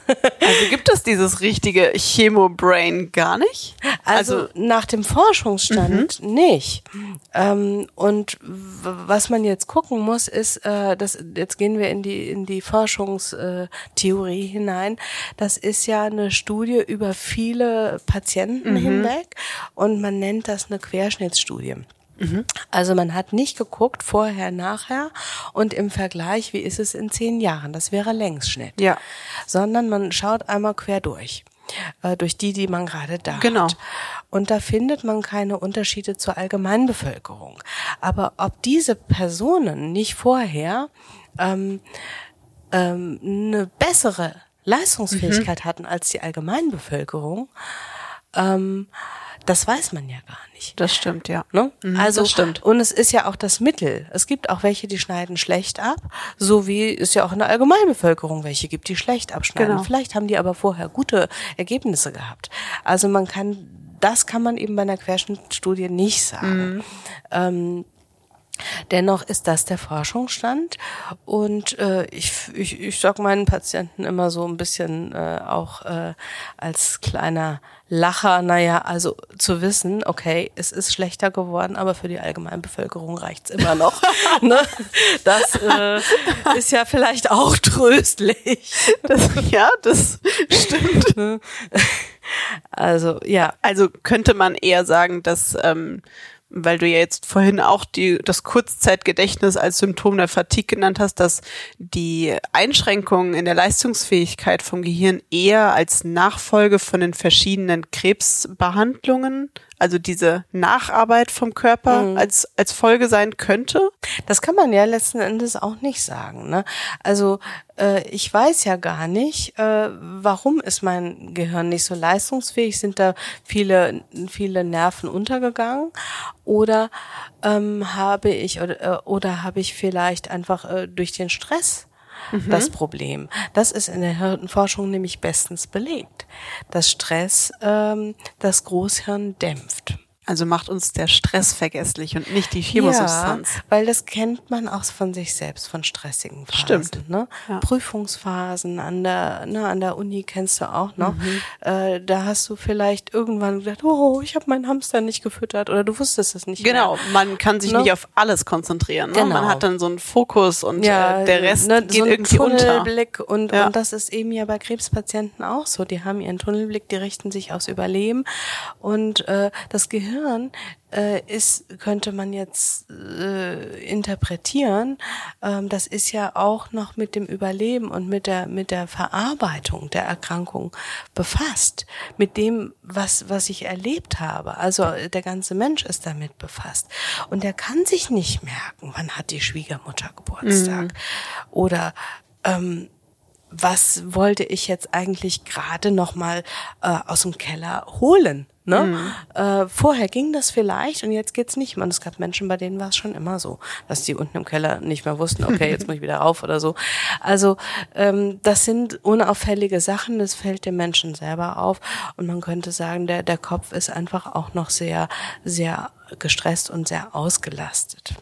Also gibt es dieses richtige Chemo-Brain gar nicht? Also, nach dem Forschungsstand nicht. Ähm, und was man jetzt gucken muss, ist, äh, das, jetzt gehen wir in die, in die Forschungstheorie hinein. Das ist ja eine Studie über viele Patienten hinweg und man nennt das eine Querschnittsstudie. Also man hat nicht geguckt, vorher, nachher und im Vergleich, wie ist es in zehn Jahren? Das wäre Längsschnitt. Ja. Sondern man schaut einmal quer durch. Äh, durch die, die man gerade da Genau. hat. Und da findet man keine Unterschiede zur Allgemeinbevölkerung. Aber ob diese Personen nicht vorher ähm, ähm, eine bessere Leistungsfähigkeit Mhm. hatten als die Allgemeinbevölkerung, ähm, das weiß man ja gar nicht. Das stimmt, ja. Ne? Mhm, also das stimmt. und es ist ja auch das Mittel. Es gibt auch welche, die schneiden schlecht ab, so wie es ja auch in der Allgemeinbevölkerung welche gibt, die schlecht abschneiden. Genau. Vielleicht haben die aber vorher gute Ergebnisse gehabt. Also man kann, das kann man eben bei einer Querschnittstudie nicht sagen. Mhm. Ähm, Dennoch ist das der Forschungsstand und äh, ich, ich, ich sag meinen Patienten immer so ein bisschen äh, auch äh, als kleiner Lacher, naja, also zu wissen, okay, es ist schlechter geworden, aber für die Allgemeinbevölkerung reicht's immer noch. ne? Das äh, ist ja vielleicht auch tröstlich. Das, ja, das stimmt. Also ja, Also könnte man eher sagen, dass, ähm, weil du ja jetzt vorhin auch die, das Kurzzeitgedächtnis als Symptom der Fatigue genannt hast, dass die Einschränkungen in der Leistungsfähigkeit vom Gehirn eher als Nachfolge von den verschiedenen Krebsbehandlungen, also diese Nacharbeit vom Körper als, als Folge sein könnte. Das kann man ja letzten Endes auch nicht sagen. Ne? Also äh, ich weiß ja gar nicht, äh, warum ist mein Gehirn nicht so leistungsfähig? Sind da viele viele Nerven untergegangen oder ähm, habe ich oder, äh, oder habe ich vielleicht einfach äh, durch den Stress das Problem. Das ist in der Hirnforschung nämlich bestens belegt, dass Stress ähm, das Großhirn dämpft. Also macht uns der Stress vergesslich und nicht die Chemosubstanz. Ja, weil das kennt man auch von sich selbst, von stressigen Phasen. Stimmt. Ne? Ja. Prüfungsphasen an der, ne, an der Uni kennst du auch noch. Mhm. Äh, da hast du vielleicht irgendwann gedacht, oh, ich habe meinen Hamster nicht gefüttert oder du wusstest es nicht Genau, mehr. man kann sich Ne? nicht auf alles konzentrieren. Ne? Genau. Man hat dann so einen Fokus und äh, der Rest ne, geht so ein irgendwie unter. Tunnelblick und, Ja. und das ist eben ja bei Krebspatienten auch so. Die haben ihren Tunnelblick, die richten sich aufs Überleben und äh, das Gehirn äh, ist, könnte man jetzt äh, interpretieren, ähm, das ist ja auch noch mit dem Überleben und mit der mit der Verarbeitung der Erkrankung befasst, mit dem was was ich erlebt habe. Also äh, der ganze Mensch ist damit befasst und der kann sich nicht merken, wann hat die Schwiegermutter Geburtstag oder ähm, was wollte ich jetzt eigentlich gerade noch mal äh, aus dem Keller holen? Ne? Äh, vorher ging das vielleicht und jetzt geht's nicht mehr. Und es gab Menschen, bei denen war es schon immer so, dass die unten im Keller nicht mehr wussten, okay, jetzt muss ich wieder rauf oder so. Also ähm, das sind unauffällige Sachen, das fällt dem Menschen selber auf. Und man könnte sagen, der, der Kopf ist einfach auch noch sehr, sehr gestresst und sehr ausgelastet.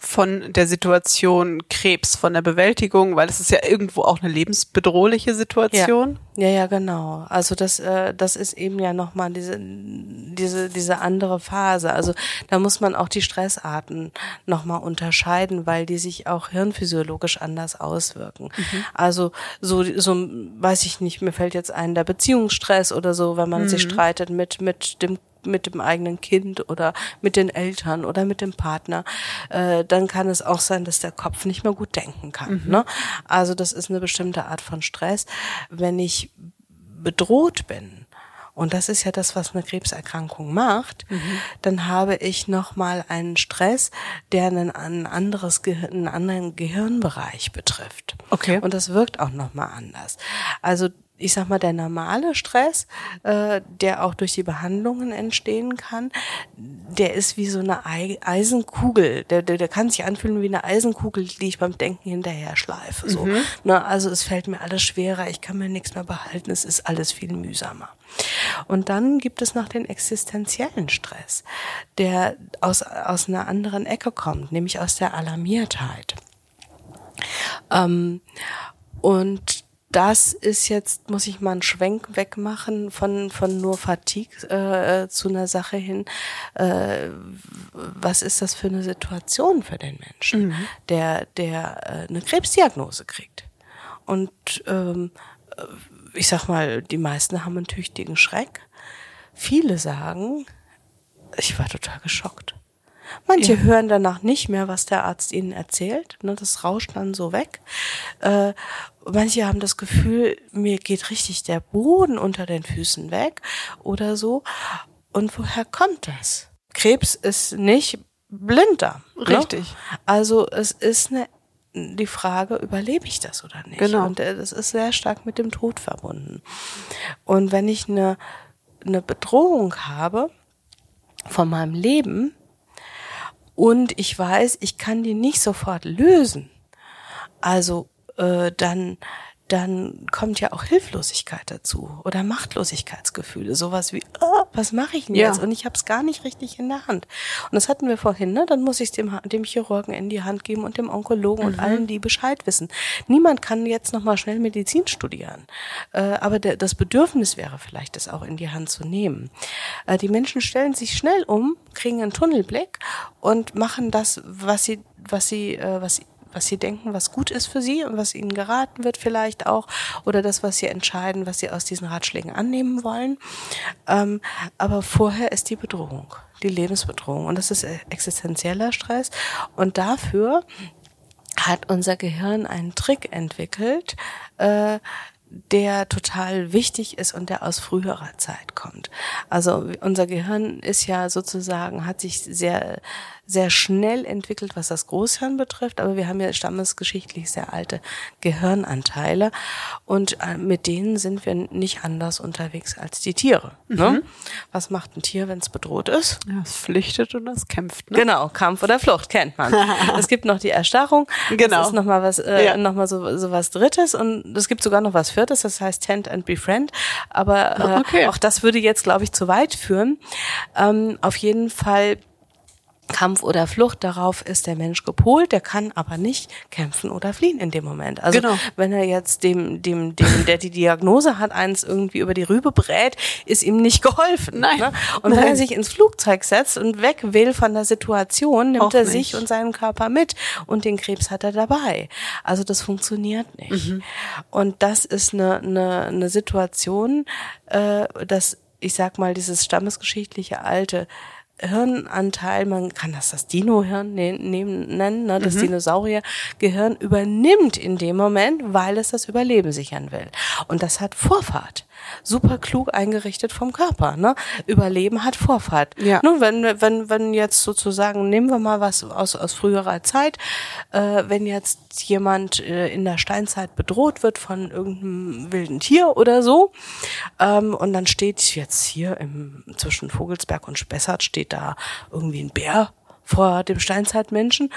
Von der Situation Krebs, von der Bewältigung, weil es ist ja irgendwo auch eine lebensbedrohliche Situation. Ja, ja, genau. Also das, äh, das ist eben ja nochmal diese, diese, diese andere Phase. Also da muss man auch die Stressarten nochmal unterscheiden, weil die sich auch hirnphysiologisch anders auswirken. Also so, so, weiß ich nicht, mir fällt jetzt ein, der Beziehungsstress oder so, wenn man sich streitet mit, mit dem mit dem eigenen Kind oder mit den Eltern oder mit dem Partner, äh, dann kann es auch sein, dass der Kopf nicht mehr gut denken kann. Ne? Also das ist eine bestimmte Art von Stress. Wenn ich bedroht bin, und das ist ja das, was eine Krebserkrankung macht, dann habe ich nochmal einen Stress, der einen, ein anderes Gehirn, einen anderen Gehirnbereich betrifft. Okay. Und das wirkt auch nochmal anders. Also ich sag mal, der normale Stress, äh, der auch durch die Behandlungen entstehen kann, der ist wie so eine Ei Eisenkugel. Der, der, der kann sich anfühlen wie eine Eisenkugel, die ich beim Denken hinterher schleife. So. Ne, also es fällt mir alles schwerer, ich kann mir nichts mehr behalten, es ist alles viel mühsamer. Und dann gibt es noch den existenziellen Stress, der aus, aus einer anderen Ecke kommt, nämlich aus der Alarmiertheit. Ähm, und das ist jetzt, muss ich mal einen Schwenk wegmachen von, von nur Fatigue äh, zu einer Sache hin. Äh, was ist das für eine Situation für den Menschen, der, der äh, eine Krebsdiagnose kriegt? Und ähm, äh, ich sag mal, die meisten haben einen tüchtigen Schreck. Viele sagen, ich war total geschockt. Manche Ja. hören danach nicht mehr, was der Arzt ihnen erzählt. Ne, das rauscht dann so weg. Äh, manche haben das Gefühl, mir geht richtig der Boden unter den Füßen weg oder so. Und woher kommt das? Krebs ist nicht Blinddarm. Richtig. Ne? Also es ist eine die Frage, überlebe ich das oder nicht? Genau. Und äh, das ist sehr stark mit dem Tod verbunden. Und wenn ich eine, eine Bedrohung habe von meinem Leben und ich weiß, ich kann die nicht sofort lösen, also äh, dann dann kommt ja auch Hilflosigkeit dazu oder Machtlosigkeitsgefühle, sowas wie, oh, was mache ich denn Ja. jetzt? Und ich habe es gar nicht richtig in der Hand. Und das hatten wir vorhin, ne? Dann muss ich es dem, dem Chirurgen in die Hand geben und dem Onkologen und allen, die Bescheid wissen. Niemand kann jetzt noch mal schnell Medizin studieren, äh, aber der, das Bedürfnis wäre vielleicht, das auch in die Hand zu nehmen. Äh, die Menschen stellen sich schnell um, kriegen einen Tunnelblick und machen das, was sie, was sie, äh, was sie was sie denken, was gut ist für sie und was ihnen geraten wird vielleicht auch oder das, was sie entscheiden, was sie aus diesen Ratschlägen annehmen wollen. Ähm, aber vorher ist die Bedrohung, die Lebensbedrohung und das ist äh, existenzieller Stress und dafür hat unser Gehirn einen Trick entwickelt, äh, der total wichtig ist und der aus früherer Zeit kommt. Also unser Gehirn ist ja sozusagen, hat sich sehr, sehr schnell entwickelt, was das Großhirn betrifft, aber wir haben ja stammesgeschichtlich sehr alte Gehirnanteile und äh, mit denen sind wir nicht anders unterwegs als die Tiere. Ne? Was macht ein Tier, wenn es bedroht ist? Ja, es flüchtet und es kämpft. Ne? Genau, Kampf oder Flucht kennt man. es gibt noch die Erstarrung. Genau. Das ist noch mal was, äh, Ja. noch mal so, so was Drittes und es gibt sogar noch was Viertes. Das heißt Tend and Befriend. Aber äh, Okay. auch das würde jetzt, glaube ich, zu weit führen. Ähm, auf jeden Fall Kampf oder Flucht, darauf ist der Mensch gepolt, der kann aber nicht kämpfen oder fliehen in dem Moment. Also Genau. wenn er jetzt dem, dem, dem, der die Diagnose hat, eins irgendwie über die Rübe brät, ist ihm nicht geholfen. Nein. Ne? Und wenn Nein. er sich ins Flugzeug setzt und weg will von der Situation, nimmt Auch er nicht. sich und seinen Körper mit und den Krebs hat er dabei. Also das funktioniert nicht. Mhm. Und das ist eine, eine, eine Situation, äh, dass ich sag mal, dieses stammesgeschichtliche alte Hirnanteil, man kann das das Dino-Hirn ne- nennen, ne, das Dinosaurier-Gehirn übernimmt in dem Moment, weil es das Überleben sichern will. Und das hat Vorfahrt. Super klug eingerichtet vom Körper. Ne? Überleben hat Vorfahrt. Ja. Nun, wenn, wenn, wenn jetzt sozusagen, nehmen wir mal was aus, aus früherer Zeit, äh, wenn jetzt jemand äh, in der Steinzeit bedroht wird von irgendeinem wilden Tier oder so, ähm, und dann steht jetzt hier im, zwischen Vogelsberg und Spessart steht da irgendwie ein Bär vor dem Steinzeitmenschen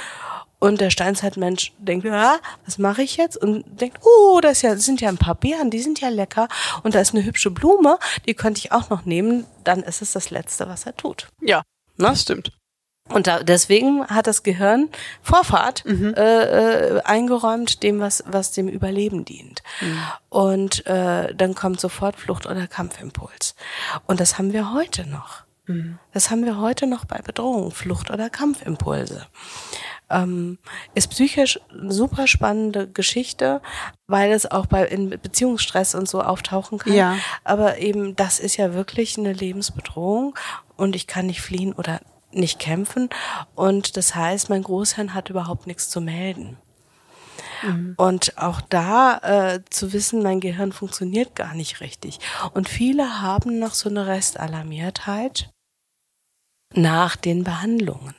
und der Steinzeitmensch denkt, ja, was mache ich jetzt? Und denkt, oh, das, ja, sind ja ein paar Beeren, die sind ja lecker. Und da ist eine hübsche Blume, die könnte ich auch noch nehmen. Dann ist es das Letzte, was er tut. Ja, Ne? das stimmt. Und da, deswegen hat das Gehirn Vorfahrt Mhm. äh, äh, eingeräumt, dem was was dem Überleben dient. Mhm. Und äh, dann kommt sofort Flucht oder Kampfimpuls. Und das haben wir heute noch. Mhm. Das haben wir heute noch bei Bedrohung, Flucht oder Kampfimpulse. Ähm, ist psychisch eine super spannende Geschichte, weil es auch bei in Beziehungsstress und so auftauchen kann. Ja. Aber eben, das ist ja wirklich eine Lebensbedrohung und ich kann nicht fliehen oder nicht kämpfen. Und das heißt, mein Großhirn hat überhaupt nichts zu melden. Und auch da äh, zu wissen, mein Gehirn funktioniert gar nicht richtig. Und viele haben noch so eine Restalarmiertheit nach den Behandlungen.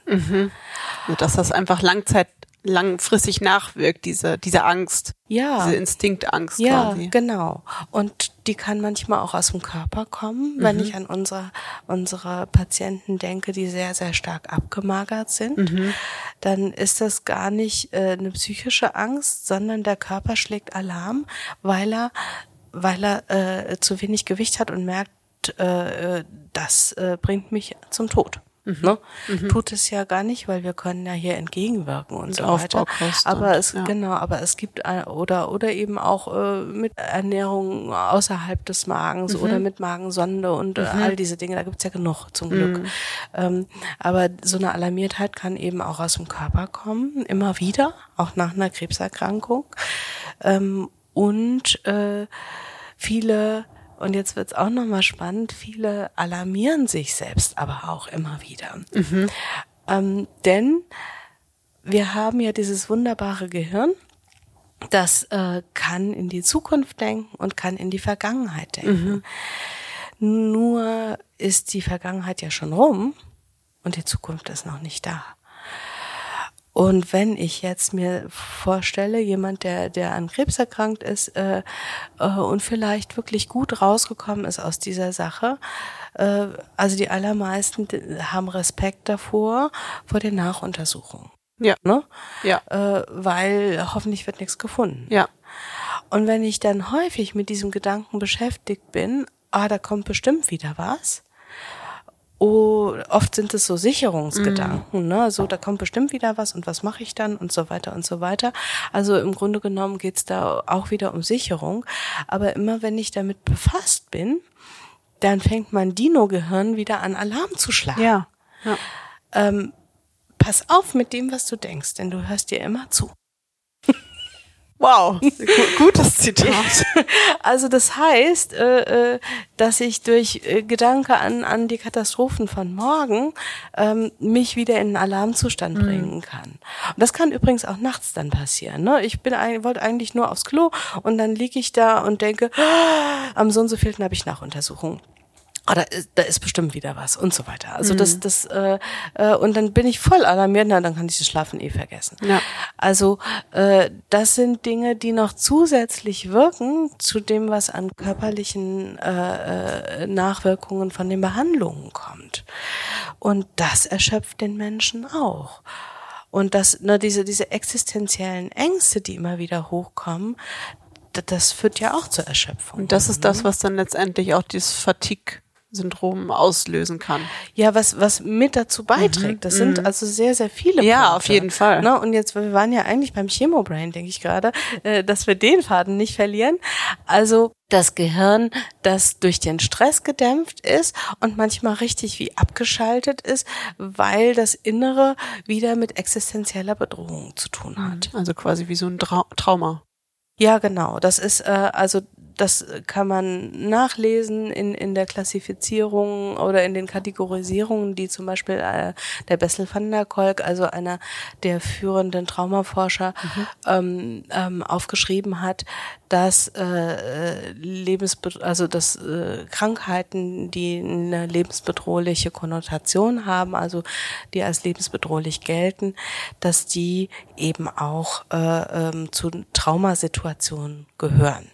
Und dass das einfach Langzeit, langfristig nachwirkt, diese, diese Angst, Ja. diese Instinktangst Ja, quasi. genau. Und die kann manchmal auch aus dem Körper kommen, wenn ich an unsere, unsere Patienten denke, die sehr, sehr stark abgemagert sind. Dann ist das gar nicht äh, eine psychische Angst, sondern der Körper schlägt Alarm, weil er, weil er äh, zu wenig Gewicht hat und merkt, äh, äh, das äh, bringt mich zum Tod. Ne? Tut es ja gar nicht, weil wir können ja hier entgegenwirken und, so weiter. Aber und- es ja. genau, aber es gibt oder oder eben auch äh, mit Ernährung außerhalb des Magens oder mit Magensonde und äh, all diese Dinge. Da gibt's ja genug zum Glück. Ähm, aber so eine Alarmiertheit kann eben auch aus dem Körper kommen, immer wieder, auch nach einer Krebserkrankung. Ähm, und äh, viele und jetzt wird's auch noch mal spannend. Viele alarmieren sich selbst, aber auch immer wieder. Ähm, denn wir haben ja dieses wunderbare Gehirn, das äh, kann in die Zukunft denken und kann in die Vergangenheit denken. Mhm. Nur ist die Vergangenheit ja schon rum und die Zukunft ist noch nicht da. Und wenn ich jetzt mir vorstelle, jemand, der, der an Krebs erkrankt ist äh, äh, und vielleicht wirklich gut rausgekommen ist aus dieser Sache, äh, also die allermeisten haben Respekt davor, vor den Nachuntersuchungen. Ja. Ne? Ja. Äh, weil hoffentlich wird nichts gefunden. Ja. Und wenn ich dann häufig mit diesem Gedanken beschäftigt bin, ah, da kommt bestimmt wieder was, oh, oft sind es so Sicherungsgedanken, mm. ne? So, da kommt bestimmt wieder was und was mache ich dann und so weiter und so weiter. Also im Grunde genommen geht's da auch wieder um Sicherung. Aber immer wenn ich damit befasst bin, dann fängt mein Dino-Gehirn wieder an, Alarm zu schlagen. Ja. ja. Ähm, pass auf mit dem, was du denkst, denn du hörst dir immer zu. Wow, gutes Zitat. Also das heißt, äh, äh, dass ich durch äh, Gedanke an, an die Katastrophen von morgen ähm, mich wieder in einen Alarmzustand mhm. bringen kann. Und das kann übrigens auch nachts dann passieren. Ne? Ich bin wollte eigentlich nur aufs Klo und dann liege ich da und denke, ah, am so und so vielten habe ich Nachuntersuchung ah, da ist, da ist bestimmt wieder was und so weiter. Also mhm. das, das äh, äh, und dann bin ich voll alarmiert, na, dann kann ich das Schlafen eh vergessen. Ja. Also äh, das sind Dinge, die noch zusätzlich wirken zu dem, was an körperlichen äh, äh, Nachwirkungen von den Behandlungen kommt. Und das erschöpft den Menschen auch. Und das, ne, diese, diese existenziellen Ängste, die immer wieder hochkommen, das führt ja auch zur Erschöpfung. Und das ist das, ne? was dann letztendlich auch dieses Fatigue Syndrom auslösen kann. Ja, was was mit dazu beiträgt. Mhm. Das sind mhm. also sehr sehr viele. Ja, Punkte. auf jeden Fall. Ne? Und jetzt wir waren ja eigentlich beim Chemobrain, denke ich gerade, äh, dass wir den Faden nicht verlieren. Also das Gehirn, das durch den Stress gedämpft ist und manchmal richtig wie abgeschaltet ist, weil das Innere wieder mit existenzieller Bedrohung zu tun hat. Also quasi wie so ein Trau Trauma. Ja, genau. Das ist äh, also das kann man nachlesen in, in der Klassifizierung oder in den Kategorisierungen, die zum Beispiel äh, der Bessel van der Kolk, also einer der führenden Traumaforscher, mhm. ähm, ähm, aufgeschrieben hat, dass äh, Lebensbe also dass äh, Krankheiten, die eine lebensbedrohliche Konnotation haben, also die als lebensbedrohlich gelten, dass die eben auch äh, ähm, zu Traumasituationen gehören.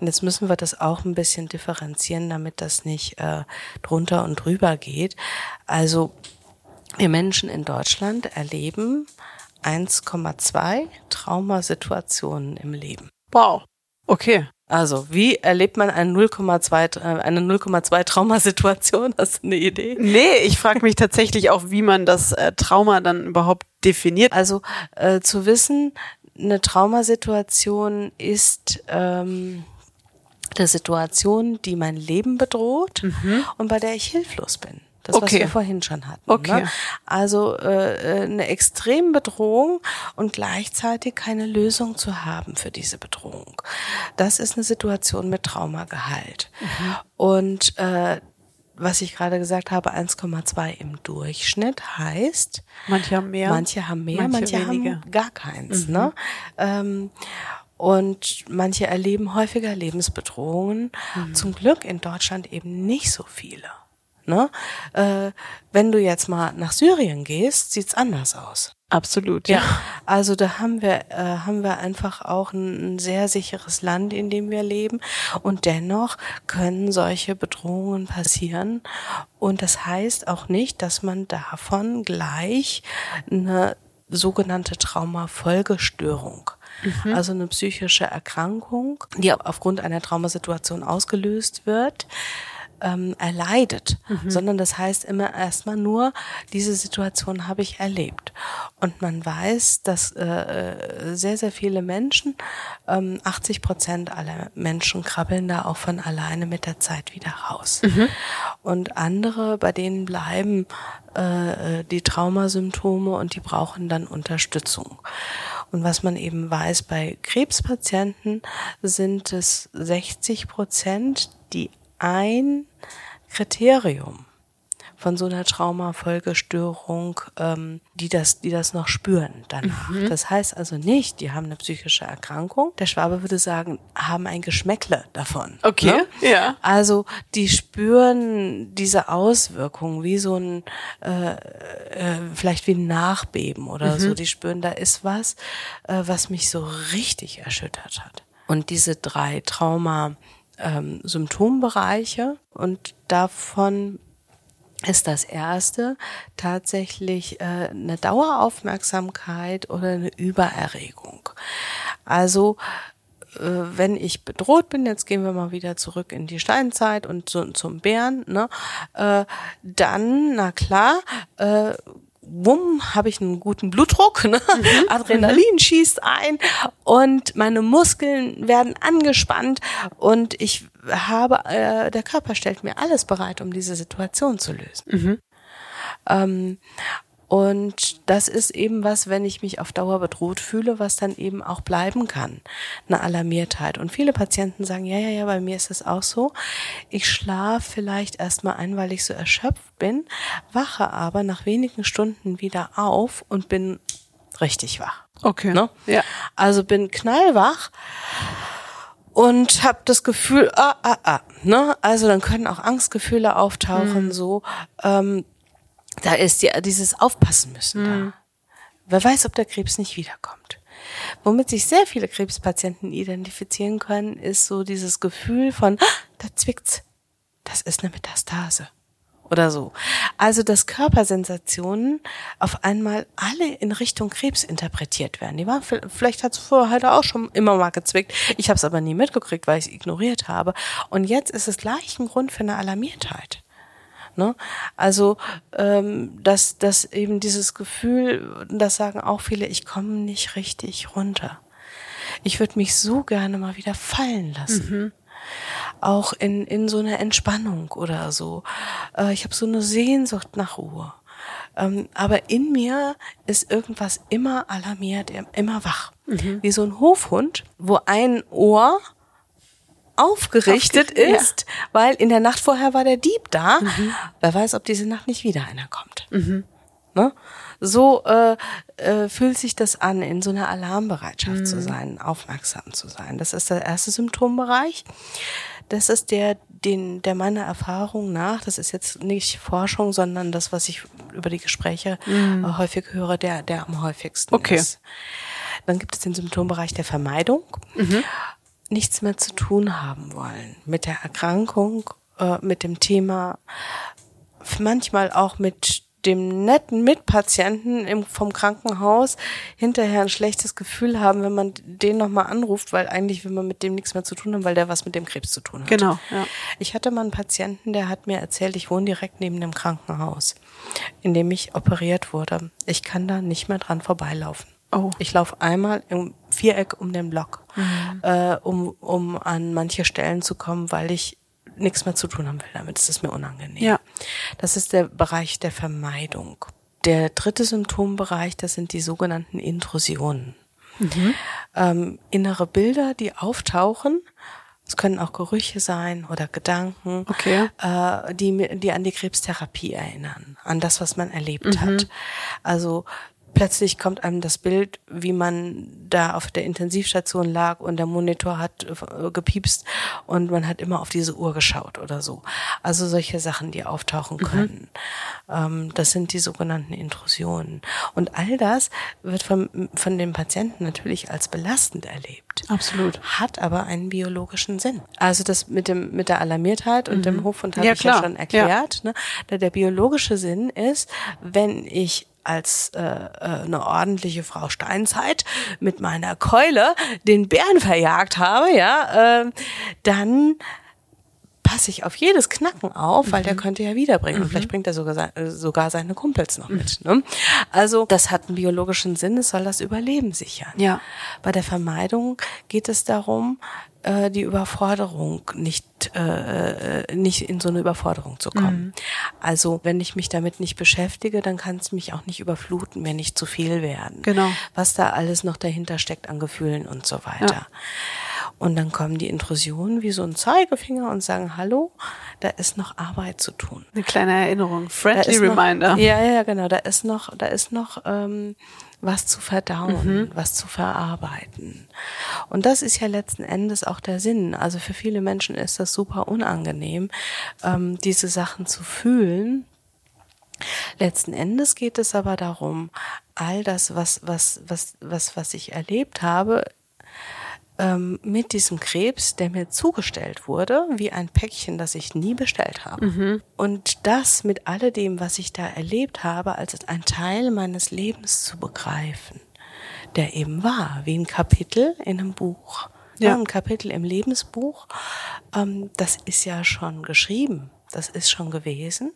Und jetzt müssen wir das auch ein bisschen differenzieren, damit das nicht äh, drunter und drüber geht. Also wir Menschen in Deutschland erleben 1,2 Traumasituationen im Leben. Wow. Okay. Also, wie erlebt man eine 0,2 äh, eine 0,2 Traumasituation? Hast du eine Idee? Nee, ich frage mich tatsächlich auch, wie man das äh, Trauma dann überhaupt definiert. Also äh, zu wissen, eine Traumasituation ist ähm, eine Situation, die mein Leben bedroht mhm. und bei der ich hilflos bin. Das, okay. was wir vorhin schon hatten. Okay. Ne? Also äh, äh, eine extreme Bedrohung und gleichzeitig keine Lösung zu haben für diese Bedrohung. Das ist eine Situation mit Traumagehalt. Mhm. Und äh, was ich gerade gesagt habe, 1,2 im Durchschnitt heißt. Manche haben mehr. Manche haben mehr, manche, manche haben gar keins. Mhm. Ne? Ähm, und manche erleben häufiger Lebensbedrohungen. Mhm. Zum Glück in Deutschland eben nicht so viele. Ne? Äh, wenn du jetzt mal nach Syrien gehst, sieht's anders aus. Absolut, ja. ja. Also da haben wir, äh, haben wir einfach auch ein, ein, sehr sicheres Land, in dem wir leben. Und dennoch können solche Bedrohungen passieren. Und das heißt auch nicht, dass man davon gleich eine sogenannte Traumafolgestörung Mhm. also eine psychische Erkrankung, die aufgrund einer Traumasituation ausgelöst wird, ähm, erleidet, mhm. sondern das heißt immer erstmal nur, diese Situation habe ich erlebt. Und man weiß, dass äh, äh sehr, sehr viele Menschen, ähm, 80 Prozent aller Menschen krabbeln da auch von alleine mit der Zeit wieder raus. Mhm. Und andere, bei denen bleiben äh, äh die Traumasymptome und die brauchen dann Unterstützung. Und was man eben weiß, bei Krebspatienten sind es 60 Prozent, die ein Kriterium von so einer Traumafolgestörung, ähm, die das, die das noch spüren danach. Mhm. Das heißt also nicht, die haben eine psychische Erkrankung. Der Schwabe würde sagen, haben ein Geschmäckle davon. Okay. Ne? Ja. Also die spüren diese Auswirkungen wie so ein äh, äh, vielleicht wie ein Nachbeben oder mhm. so. Die spüren, da ist was, äh, was mich so richtig erschüttert hat. Und diese drei Trauma ähm, Symptombereiche und davon ist das erste tatsächlich äh, eine Daueraufmerksamkeit oder eine Übererregung. Also äh, wenn ich bedroht bin, jetzt gehen wir mal wieder zurück in die Steinzeit und zu, zum Bären, ne, äh, dann, na klar, äh, wumm, habe ich einen guten Blutdruck, ne? Mhm. Adrenalin schießt ein und meine Muskeln werden angespannt und ich habe, äh, der Körper stellt mir alles bereit, um diese Situation zu lösen. Mhm. Ähm, und das ist eben was, wenn ich mich auf Dauer bedroht fühle, was dann eben auch bleiben kann. Eine Alarmiertheit. Und viele Patienten sagen, ja, ja, ja, bei mir ist es auch so. Ich schlafe vielleicht erstmal ein, weil ich so erschöpft bin, wache aber nach wenigen Stunden wieder auf und bin richtig wach. Okay. Ne? Ja. Also bin knallwach und habe das Gefühl, ah, ah, ah. Ne? Also dann können auch Angstgefühle auftauchen, mhm. so. Ähm, da ist ja dieses Aufpassen müssen mhm. da. Wer weiß, ob der Krebs nicht wiederkommt. Womit sich sehr viele Krebspatienten identifizieren können, ist so dieses Gefühl von, ah, da zwickt's. Das ist eine Metastase. Oder so. Also, dass Körpersensationen auf einmal alle in Richtung Krebs interpretiert werden. Die waren, vielleicht hat es vorher halt auch schon immer mal gezwickt. Ich habe es aber nie mitgekriegt, weil ich es ignoriert habe. Und jetzt ist es gleich ein Grund für eine Alarmiertheit. Ne? Also ähm, dass, dass eben dieses Gefühl, das sagen auch viele, ich komme nicht richtig runter. Ich würde mich so gerne mal wieder fallen lassen. Mhm. Auch in, in so einer Entspannung oder so. Äh, ich habe so eine Sehnsucht nach Ruhe. Ähm, aber in mir ist irgendwas immer alarmiert, immer wach. Mhm. Wie so ein Hofhund, wo ein Ohr aufgerichtet Aufge ist, ja. weil in der Nacht vorher war der Dieb da. Mhm. Wer weiß, ob diese Nacht nicht wieder einer kommt. Mhm. Ne? So äh, äh, fühlt sich das an, in so einer Alarmbereitschaft mhm. zu sein, aufmerksam zu sein. Das ist der erste Symptombereich. Das ist der, den, der meiner Erfahrung nach, das ist jetzt nicht Forschung, sondern das, was ich über die Gespräche mhm. äh, häufig höre, der, der am häufigsten okay. ist. Dann gibt es den Symptombereich der Vermeidung. Mhm nichts mehr zu tun haben wollen mit der Erkrankung, äh, mit dem Thema, manchmal auch mit dem netten Mitpatienten im, vom Krankenhaus hinterher ein schlechtes Gefühl haben, wenn man den nochmal anruft, weil eigentlich will man mit dem nichts mehr zu tun haben, weil der was mit dem Krebs zu tun hat. Genau. Ja. Ich hatte mal einen Patienten, der hat mir erzählt, ich wohne direkt neben dem Krankenhaus, in dem ich operiert wurde. Ich kann da nicht mehr dran vorbeilaufen. Oh. Ich laufe einmal im Viereck um den Block, mhm. äh, um, um an manche Stellen zu kommen, weil ich nichts mehr zu tun haben will damit. Das ist mir unangenehm. Ja. Das ist der Bereich der Vermeidung. Der dritte Symptombereich, das sind die sogenannten Intrusionen. Mhm. Ähm, innere Bilder, die auftauchen. Es können auch Gerüche sein oder Gedanken, okay. äh, die, die an die Krebstherapie erinnern, an das, was man erlebt mhm. hat. Also plötzlich kommt einem das Bild, wie man da auf der Intensivstation lag und der Monitor hat äh, gepiepst und man hat immer auf diese Uhr geschaut oder so. Also solche Sachen, die auftauchen mhm. können. Mhm. Das sind die sogenannten Intrusionen. Und all das wird von, von dem Patienten natürlich als belastend erlebt. Absolut. Hat aber einen biologischen Sinn. Also das mit dem, mit der Alarmiertheit und mhm. dem Hofhund habe ja, ich klar. ja schon erklärt. Ja. Ne? Der biologische Sinn ist, wenn ich als äh, äh, eine ordentliche Frau Steinzeit mit meiner Keule den Bären verjagt habe, ja, äh, dann passe ich auf jedes Knacken auf, weil mhm. der könnte ja wiederbringen. Mhm. Und vielleicht bringt er sogar, sogar seine Kumpels noch mit. Ne? Also das hat einen biologischen Sinn, es soll das Überleben sichern. Ja. Bei der Vermeidung geht es darum, äh, die Überforderung nicht, äh, äh, nicht in so eine Überforderung zu kommen. Mhm. Also wenn ich mich damit nicht beschäftige, dann kann es mich auch nicht überfluten, mir nicht zu viel werden. Genau. Was da alles noch dahinter steckt an Gefühlen und so weiter. Ja. Und dann kommen die Intrusionen wie so ein Zeigefinger und sagen, hallo, da ist noch Arbeit zu tun. Eine kleine Erinnerung, friendly noch, reminder. Ja, ja, genau. Da ist noch, da ist noch ähm, was zu verdauen, mhm. was zu verarbeiten. Und das ist ja letzten Endes auch der Sinn. Also für viele Menschen ist das super unangenehm, ähm, diese Sachen zu fühlen. Letzten Endes geht es aber darum, all das, was, was, was, was, was ich erlebt habe, ähm, mit diesem Krebs, der mir zugestellt wurde, wie ein Päckchen, das ich nie bestellt habe. Mhm. Und das mit alledem, was ich da erlebt habe, als ein Teil meines Lebens zu begreifen, der eben war, wie ein Kapitel in einem Buch. Ja. ein Kapitel im Lebensbuch, ähm, das ist ja schon geschrieben, das ist schon gewesen.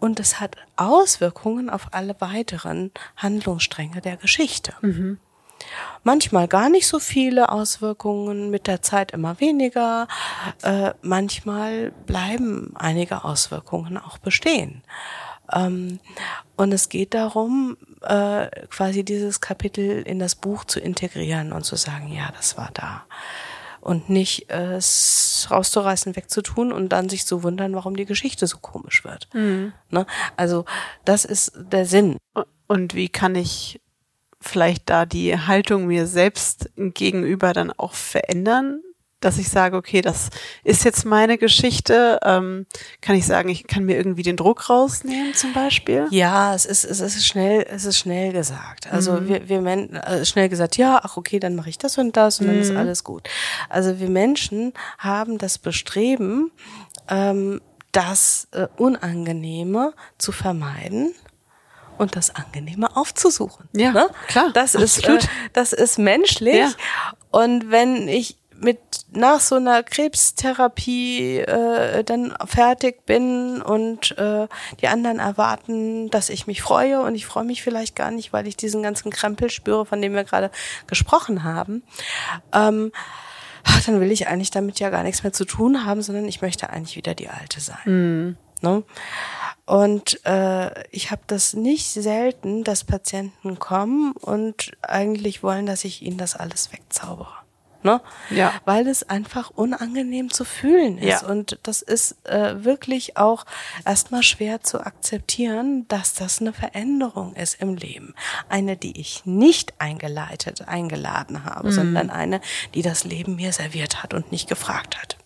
Und es hat Auswirkungen auf alle weiteren Handlungsstränge der Geschichte. Mhm. Manchmal gar nicht so viele Auswirkungen, mit der Zeit immer weniger. Äh, manchmal bleiben einige Auswirkungen auch bestehen. Ähm, und es geht darum, äh, quasi dieses Kapitel in das Buch zu integrieren und zu sagen, ja, das war da. Und nicht äh, es rauszureißen, wegzutun und dann sich zu wundern, warum die Geschichte so komisch wird. Mhm. Ne? Also das ist der Sinn. Und wie kann ich vielleicht da die Haltung mir selbst gegenüber dann auch verändern, dass ich sage, okay, das ist jetzt meine Geschichte. Ähm, kann ich sagen, ich kann mir irgendwie den Druck rausnehmen zum Beispiel? Ja, es ist, es ist schnell, es ist schnell gesagt. Also mhm. wir, wir Men äh, schnell gesagt, ja, ach okay, dann mache ich das und das und mhm. dann ist mhm. alles gut. Also wir Menschen haben das Bestreben, ähm, das äh, Unangenehme zu vermeiden und das Angenehme aufzusuchen. Ja, ne? klar. Das ist, äh, das ist menschlich. Ja. Und wenn ich mit nach so einer Krebstherapie äh, dann fertig bin und äh, die anderen erwarten, dass ich mich freue und ich freue mich vielleicht gar nicht, weil ich diesen ganzen Krempel spüre, von dem wir gerade gesprochen haben. Ähm, dann will ich eigentlich damit ja gar nichts mehr zu tun haben, sondern ich möchte eigentlich wieder die Alte sein. Mhm. Ne? Und äh, ich habe das nicht selten, dass Patienten kommen und eigentlich wollen, dass ich ihnen das alles wegzaubere. Ne? Ja. Weil es einfach unangenehm zu fühlen ist. Ja. Und das ist äh, wirklich auch erstmal schwer zu akzeptieren, dass das eine Veränderung ist im Leben. Eine, die ich nicht eingeleitet, eingeladen habe, mhm. sondern eine, die das Leben mir serviert hat und nicht gefragt hat.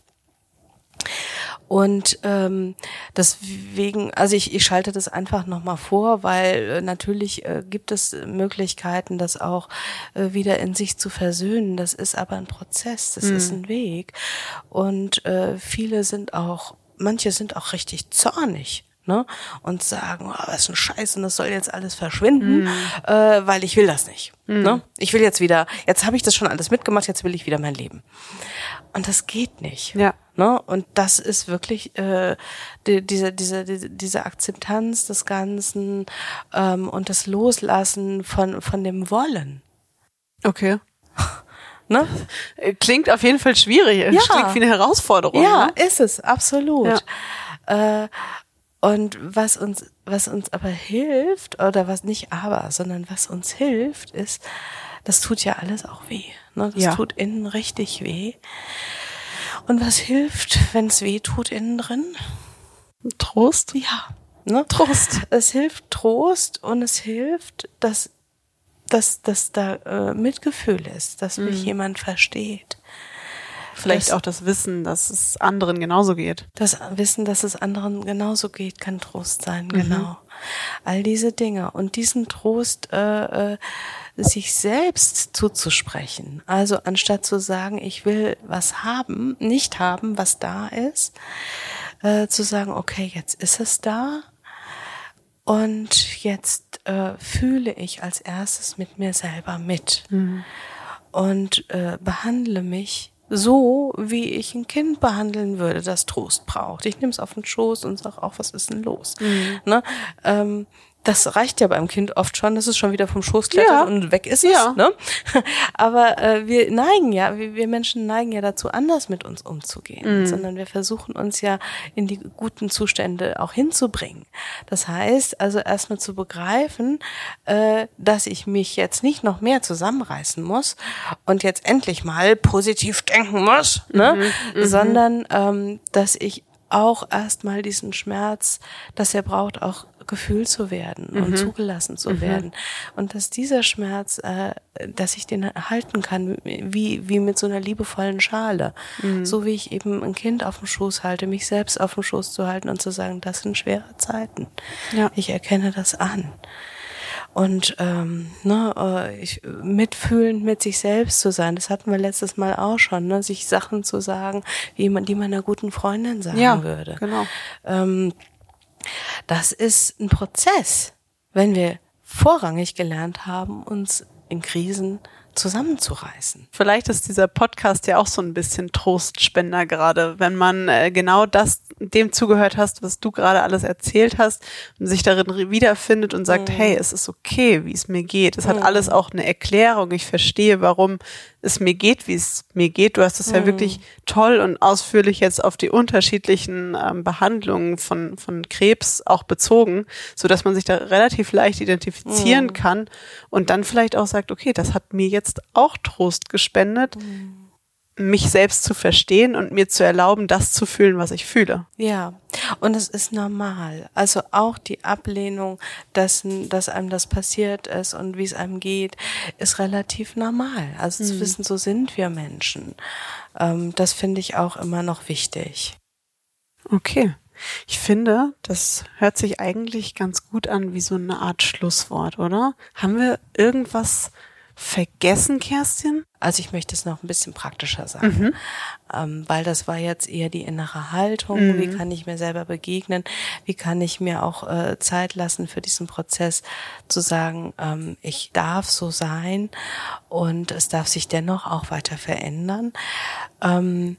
Und ähm, deswegen, also ich, ich schalte das einfach nochmal vor, weil äh, natürlich äh, gibt es Möglichkeiten, das auch äh, wieder in sich zu versöhnen. Das ist aber ein Prozess, das mhm. ist ein Weg. Und äh, viele sind auch, manche sind auch richtig zornig ne? Und sagen, oh, was ist ein Scheiß und das soll jetzt alles verschwinden, mhm. äh, weil ich will das nicht. Mhm. Ne? Ich will jetzt wieder, jetzt habe ich das schon alles mitgemacht, jetzt will ich wieder mein Leben. Und das geht nicht. Ja. Ne? Und das ist wirklich äh, die, diese, diese, diese, diese Akzeptanz des Ganzen ähm, und das Loslassen von, von dem Wollen. Okay. Ne? Klingt auf jeden Fall schwierig. Ja. Klingt wie eine Herausforderung. Ja, ne? ist es, absolut. Ja. Äh, und was uns, was uns aber hilft, oder was nicht aber, sondern was uns hilft, ist, das tut ja alles auch weh. Ne? Das ja. tut innen richtig weh. Und was hilft, wenn es weh tut innen drin? Trost? Ja. Ne? Trost. Es hilft Trost und es hilft, dass, dass, dass da äh, Mitgefühl ist, dass mich mhm. jemand versteht. Vielleicht das, auch das Wissen, dass es anderen genauso geht. Das Wissen, dass es anderen genauso geht, kann Trost sein, mhm. genau. All diese Dinge. Und diesen Trost äh, äh, sich selbst zuzusprechen. Also anstatt zu sagen, ich will was haben, nicht haben, was da ist, äh, zu sagen, okay, jetzt ist es da. Und jetzt äh, fühle ich als erstes mit mir selber mit mhm. und äh, behandle mich so, wie ich ein Kind behandeln würde, das Trost braucht. Ich nehme es auf den Schoß und sage auch, was ist denn los? Mhm. Ne? Ähm, das reicht ja beim Kind oft schon, dass es schon wieder vom Schoß klettert Ja. und weg ist Ja. es. Ne? Aber äh, wir neigen ja, wir, wir Menschen neigen ja dazu, anders mit uns umzugehen, sondern wir versuchen uns ja in die guten Zustände auch hinzubringen. Das heißt also erstmal zu begreifen, äh, dass ich mich jetzt nicht noch mehr zusammenreißen muss und jetzt endlich mal positiv denken muss, ne? sondern ähm, dass ich auch erstmal diesen Schmerz, dass er braucht, auch gefühlt zu werden und zugelassen zu werden. Und dass dieser Schmerz, äh, dass ich den halten kann, wie, wie mit so einer liebevollen Schale. So wie ich eben ein Kind auf dem Schoß halte, mich selbst auf dem Schoß zu halten und zu sagen, das sind schwere Zeiten. Ja. Ich erkenne das an. Und ähm, ne, äh, ich, mitfühlend mit sich selbst zu sein, das hatten wir letztes Mal auch schon, ne, sich Sachen zu sagen, wie man, die man einer guten Freundin sagen Ja, würde. genau. Ähm, das ist ein Prozess, wenn wir vorrangig gelernt haben, uns in Krisen zusammenzureißen. Vielleicht ist dieser Podcast ja auch so ein bisschen Trostspender gerade, wenn man äh, genau das dem zugehört hast, was du gerade alles erzählt hast und sich darin wiederfindet und sagt, hey, es ist okay, wie es mir geht. Es hat alles auch eine Erklärung. Ich verstehe, warum es mir geht, wie es mir geht. Du hast es ja wirklich toll und ausführlich jetzt auf die unterschiedlichen ähm, Behandlungen von, von Krebs auch bezogen, so dass man sich da relativ leicht identifizieren kann und dann vielleicht auch sagt, okay, das hat mir jetzt auch Trost gespendet, mich selbst zu verstehen und mir zu erlauben, das zu fühlen, was ich fühle. Ja, und es ist normal. Also auch die Ablehnung dessen, dass einem das passiert ist und wie es einem geht, ist relativ normal. Also zu wissen, so sind wir Menschen. Ähm, das finde ich auch immer noch wichtig. Okay. Ich finde, das hört sich eigentlich ganz gut an wie so eine Art Schlusswort, oder? Haben wir irgendwas vergessen, Kerstin? Also ich möchte es noch ein bisschen praktischer sagen, ähm, weil das war jetzt eher die innere Haltung. Wie kann ich mir selber begegnen? Wie kann ich mir auch äh, Zeit lassen für diesen Prozess zu sagen, ähm, ich darf so sein und es darf sich dennoch auch weiter verändern. Ähm,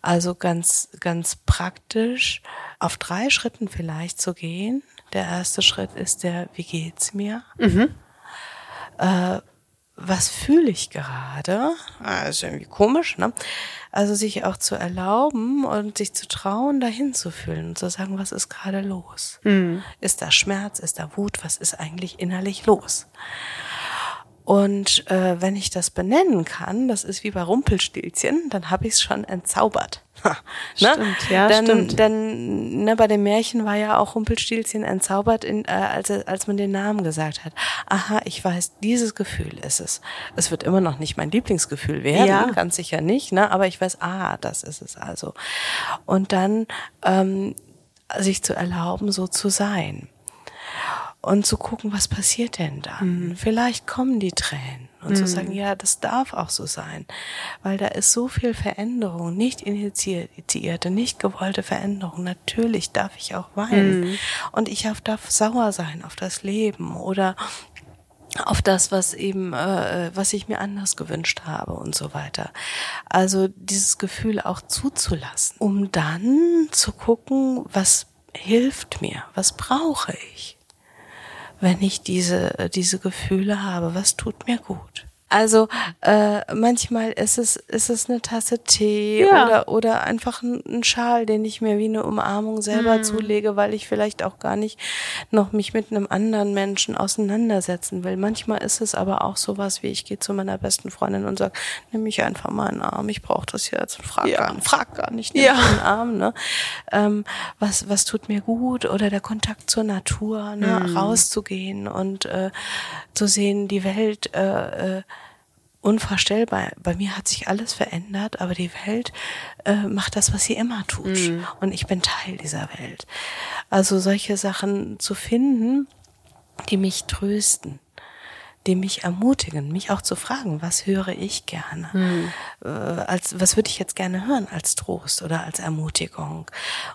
also ganz, ganz praktisch auf drei Schritten vielleicht zu gehen. Der erste Schritt ist der, wie geht's mir? Was fühle ich gerade? Ist irgendwie komisch, ne? Also sich auch zu erlauben und sich zu trauen, dahin zu fühlen und zu sagen, was ist gerade los? Ist da Schmerz? Ist da Wut? Was ist eigentlich innerlich los? Und äh, wenn ich das benennen kann, das ist wie bei Rumpelstilzchen, dann habe ich es schon entzaubert. Ne? Stimmt, ja, dann, stimmt. Dann, ne, bei dem Märchen war ja auch Rumpelstilzchen entzaubert, in, äh, als, als man den Namen gesagt hat. Aha, ich weiß, dieses Gefühl ist es. Es wird immer noch nicht mein Lieblingsgefühl werden, Ja. ganz sicher nicht, ne? aber ich weiß, ah, das ist es also. Und dann ähm, sich zu erlauben, so zu sein und zu gucken, was passiert denn dann? Vielleicht kommen die Tränen und zu sagen, ja, das darf auch so sein, weil da ist so viel Veränderung, nicht initiierte, nicht gewollte Veränderung. Natürlich darf ich auch weinen und ich darf sauer sein auf das Leben oder auf das, was eben, äh, was ich mir anders gewünscht habe und so weiter. Also dieses Gefühl auch zuzulassen, um dann zu gucken, was hilft mir, was brauche ich wenn ich diese, äh, diese Gefühle habe, was tut mir gut? Also äh, manchmal ist es ist es eine Tasse Tee Ja. oder oder einfach ein, Schal, den ich mir wie eine Umarmung selber Mhm. zulege, weil ich vielleicht auch gar nicht noch mich mit einem anderen Menschen auseinandersetzen will. Manchmal ist es aber auch sowas wie ich gehe zu meiner besten Freundin und sage, nimm mich einfach mal in den Arm, ich brauche das jetzt. Frag, Ja. gar, frag gar nicht, nimm Ja. den Arm. Ne? Ähm, was was tut mir gut oder der Kontakt zur Natur, ne? Mhm. rauszugehen und äh, zu sehen, die Welt äh, äh, unvorstellbar. Bei mir hat sich alles verändert, aber die Welt äh, macht das, was sie immer tut. Und ich bin Teil dieser Welt. Also solche Sachen zu finden, die mich trösten, die mich ermutigen, mich auch zu fragen, was höre ich gerne? Äh, als, was würde ich jetzt gerne hören als Trost oder als Ermutigung?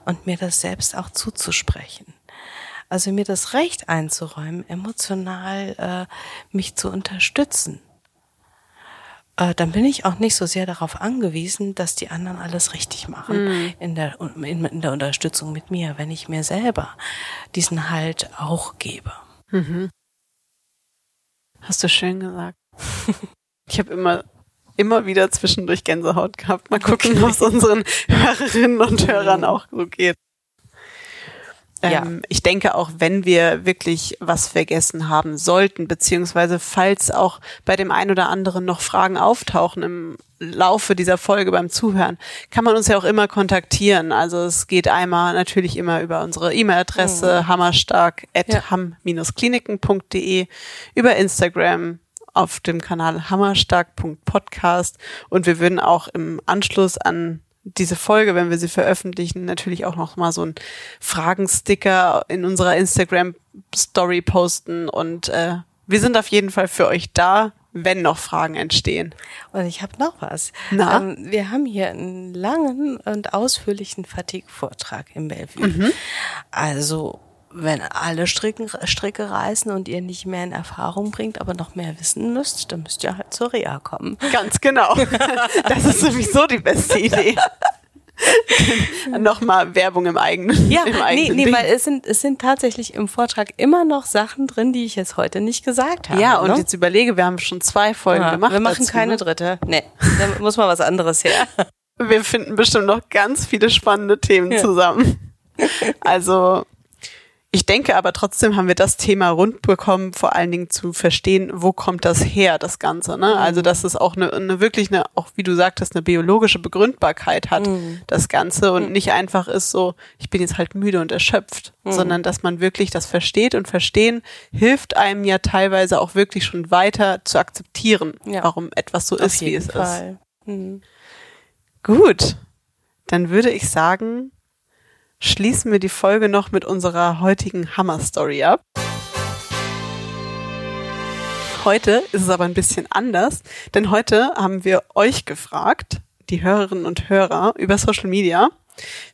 Und mir das selbst auch zuzusprechen. Also mir das Recht einzuräumen, emotional äh, mich zu unterstützen äh, dann bin ich auch nicht so sehr darauf angewiesen, dass die anderen alles richtig machen in, der, in, in der Unterstützung mit mir, wenn ich mir selber diesen Halt auch gebe. Mhm. Hast du schön gesagt. Ich habe immer immer wieder zwischendurch Gänsehaut gehabt. Mal gucken, ob es unseren Hörerinnen und Hörern mhm. auch so geht. Ja. Ähm, ich denke auch, wenn wir wirklich was vergessen haben sollten, beziehungsweise falls auch bei dem einen oder anderen noch Fragen auftauchen im Laufe dieser Folge beim Zuhören, kann man uns ja auch immer kontaktieren. Also es geht einmal natürlich immer über unsere E-Mail-Adresse mhm. hammerstark.ham-kliniken.de, über Instagram, auf dem Kanal hammerstark.podcast und wir würden auch im Anschluss an diese Folge, wenn wir sie veröffentlichen, natürlich auch noch mal so ein Fragensticker in unserer Instagram Story posten und äh, wir sind auf jeden Fall für euch da, wenn noch Fragen entstehen. Und ich habe noch was. Na? Ähm, wir haben hier einen langen und ausführlichen Fatigue-Vortrag im Bellevue. Mhm. Also wenn alle Stricken, Stricke reißen und ihr nicht mehr in Erfahrung bringt, aber noch mehr wissen müsst, dann müsst ihr halt zur Reha kommen. Ganz genau. Das ist sowieso die beste Idee. Nochmal Werbung im eigenen. Ja, im eigenen nee, nee, weil es sind, es sind tatsächlich im Vortrag immer noch Sachen drin, die ich jetzt heute nicht gesagt habe. Ja, und ne? jetzt überlege, wir haben schon zwei Folgen ja, gemacht. Wir machen dazu, keine ne? dritte. Nee, da muss mal was anderes her. Wir finden bestimmt noch ganz viele spannende Themen ja. zusammen. Also ich denke aber trotzdem haben wir das Thema rund bekommen, vor allen Dingen zu verstehen, wo kommt das her, das Ganze. Ne? Also mhm. dass es auch eine, eine wirklich eine, auch wie du sagtest, eine biologische Begründbarkeit hat, mhm. das Ganze und mhm. nicht einfach ist so, ich bin jetzt halt müde und erschöpft, mhm. sondern dass man wirklich das versteht und verstehen hilft einem ja teilweise auch wirklich schon weiter zu akzeptieren, ja. warum etwas so Auf ist, wie es Fall. ist. Mhm. Gut, dann würde ich sagen, schließen wir die Folge noch mit unserer heutigen Hammer-Story ab. Heute ist es aber ein bisschen anders, denn heute haben wir euch gefragt, die Hörerinnen und Hörer, über Social Media.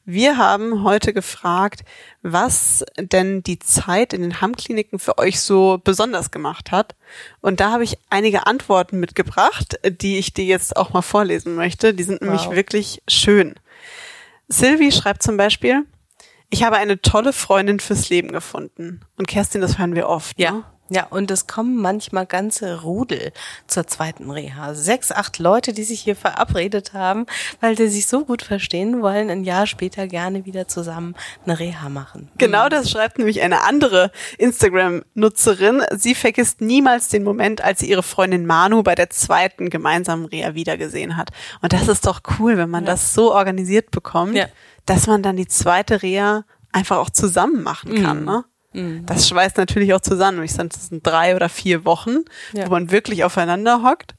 Wir haben heute gefragt, was denn die Zeit in den Hammkliniken für euch so besonders gemacht hat. Und da habe ich einige Antworten mitgebracht, die ich dir jetzt auch mal vorlesen möchte. Die sind wow. nämlich wirklich schön. Sylvie schreibt zum Beispiel, ich habe eine tolle Freundin fürs Leben gefunden. Und Kerstin, das hören wir oft. Ja. Ne? Ja, und es kommen manchmal ganze Rudel zur zweiten Reha. Sechs, acht Leute, die sich hier verabredet haben, weil die sich so gut verstehen wollen, ein Jahr später gerne wieder zusammen eine Reha machen. Genau mhm. das schreibt nämlich eine andere Instagram-Nutzerin. Sie vergisst niemals den Moment, als sie ihre Freundin Manu bei der zweiten gemeinsamen Reha wiedergesehen hat. Und das ist doch cool, wenn man ja. das so organisiert bekommt. Ja dass man dann die zweite Reha einfach auch zusammen machen kann. Mhm. Ne? Mhm. Das schweißt natürlich auch zusammen. Ich sage, das sind drei oder vier Wochen, ja. wo man wirklich aufeinander hockt.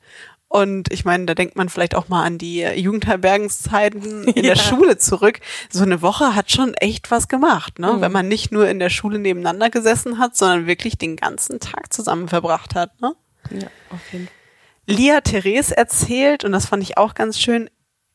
Und ich meine, da denkt man vielleicht auch mal an die Jugendherbergenszeiten in ja. der Schule zurück. So eine Woche hat schon echt was gemacht, ne? Mhm. Wenn man nicht nur in der Schule nebeneinander gesessen hat, sondern wirklich den ganzen Tag zusammen verbracht hat, ne? Ja, auf jeden Fall. Lia Therese erzählt, und das fand ich auch ganz schön,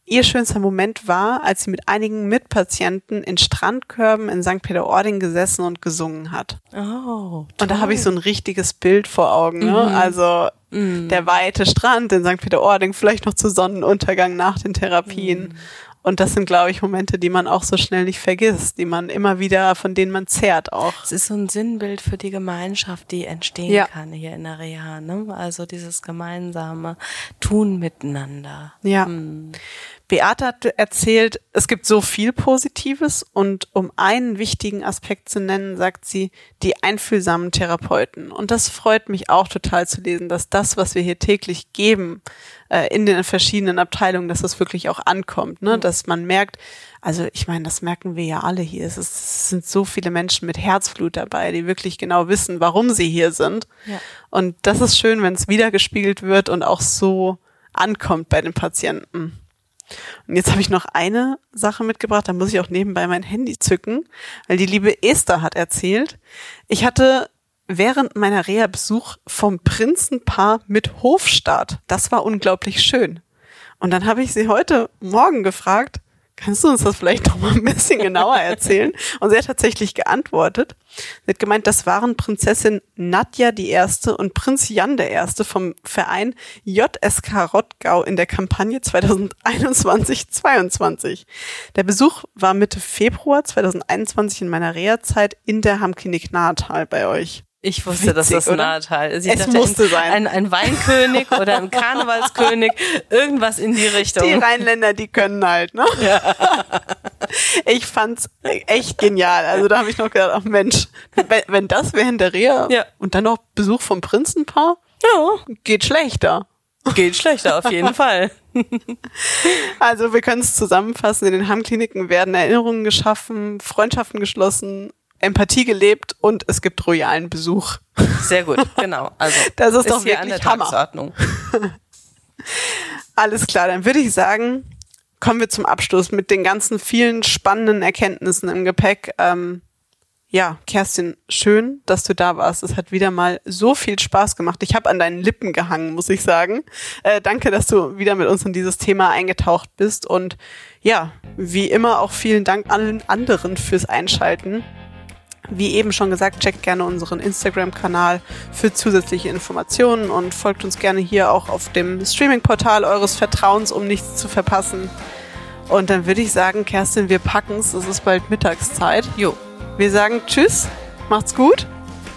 Ihr schönster Moment war, als sie mit einigen Mitpatienten in Strandkörben in St. Peter-Ording gesessen und gesungen hat. Oh, toll. Und da habe ich so ein richtiges Bild vor Augen. Ne? Mhm. Also mhm. der weite Strand in St. Peter-Ording, vielleicht noch zu Sonnenuntergang nach den Therapien. Mhm. Und das sind, glaube ich, Momente, die man auch so schnell nicht vergisst, die man immer wieder, von denen man zehrt auch. Es ist so ein Sinnbild für die Gemeinschaft, die entstehen ja. kann hier in der Reha. Ne? Also dieses gemeinsame Tun miteinander. Ja. Hm. Beate hat erzählt, es gibt so viel Positives und um einen wichtigen Aspekt zu nennen, sagt sie, die einfühlsamen Therapeuten. Und das freut mich auch total zu lesen, dass das, was wir hier täglich geben, äh, in den verschiedenen Abteilungen, dass das wirklich auch ankommt, ne? dass man merkt, also ich meine, das merken wir ja alle hier. Es, ist, es, sind so viele Menschen mit Herzblut dabei, die wirklich genau wissen, warum sie hier sind. Ja. Und das ist schön, wenn es wiedergespiegelt wird und auch so ankommt bei den Patienten. Und jetzt habe ich noch eine Sache mitgebracht, da muss ich auch nebenbei mein Handy zücken, weil die liebe Esther hat erzählt, ich hatte während meiner Reha-Besuch vom Prinzenpaar mit Hofstaat. Das war unglaublich schön. Und dann habe ich sie heute Morgen gefragt, Kannst du uns das vielleicht noch mal ein bisschen genauer erzählen? Und sie hat tatsächlich geantwortet. Sie hat gemeint, das waren Prinzessin Nadja die Erste und Prinz Jan der Erste vom Verein JSK Rottgau in der Kampagne 2021-22. Der Besuch war Mitte Februar 2021 in meiner Reha-Zeit in der Hamklinik Nahetal bei euch. Ich wusste, dass das Witzig, nahe oder? Teil ist. Ich Es dachte, musste ein, sein. Ein, ein Weinkönig oder ein Karnevalskönig, irgendwas in die Richtung. Die Rheinländer, die können halt, ne? Ich fand's echt genial. Also da habe ich noch gedacht, ach Mensch, wenn, wenn das während der Reha Ja. und dann noch Besuch vom Prinzenpaar, ja, geht schlechter. geht schlechter auf jeden Fall. Also wir können es zusammenfassen, in den Heimkliniken werden Erinnerungen geschaffen, Freundschaften geschlossen, Empathie gelebt und es gibt royalen Besuch. Sehr gut, genau. Also Das ist doch hier an der wirklich Hammer. Tagesordnung. Alles klar, dann würde ich sagen, kommen wir zum Abschluss mit den ganzen vielen spannenden Erkenntnissen im Gepäck. Ähm, ja, Kerstin, schön, dass du da warst. Es hat wieder mal so viel Spaß gemacht. Ich habe an deinen Lippen gehangen, muss ich sagen. Äh, danke, dass du wieder mit uns in dieses Thema eingetaucht bist. Und ja, wie immer auch vielen Dank allen anderen fürs Einschalten. Wie eben schon gesagt, checkt gerne unseren Instagram-Kanal für zusätzliche Informationen und folgt uns gerne hier auch auf dem Streaming-Portal eures Vertrauens, um nichts zu verpassen. Und dann würde ich sagen, Kerstin, wir packen's. Es ist bald Mittagszeit. Jo. Wir sagen Tschüss, macht's gut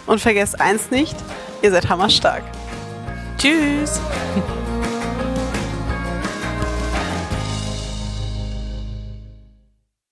und vergesst eins nicht, ihr seid hammerstark. Tschüss.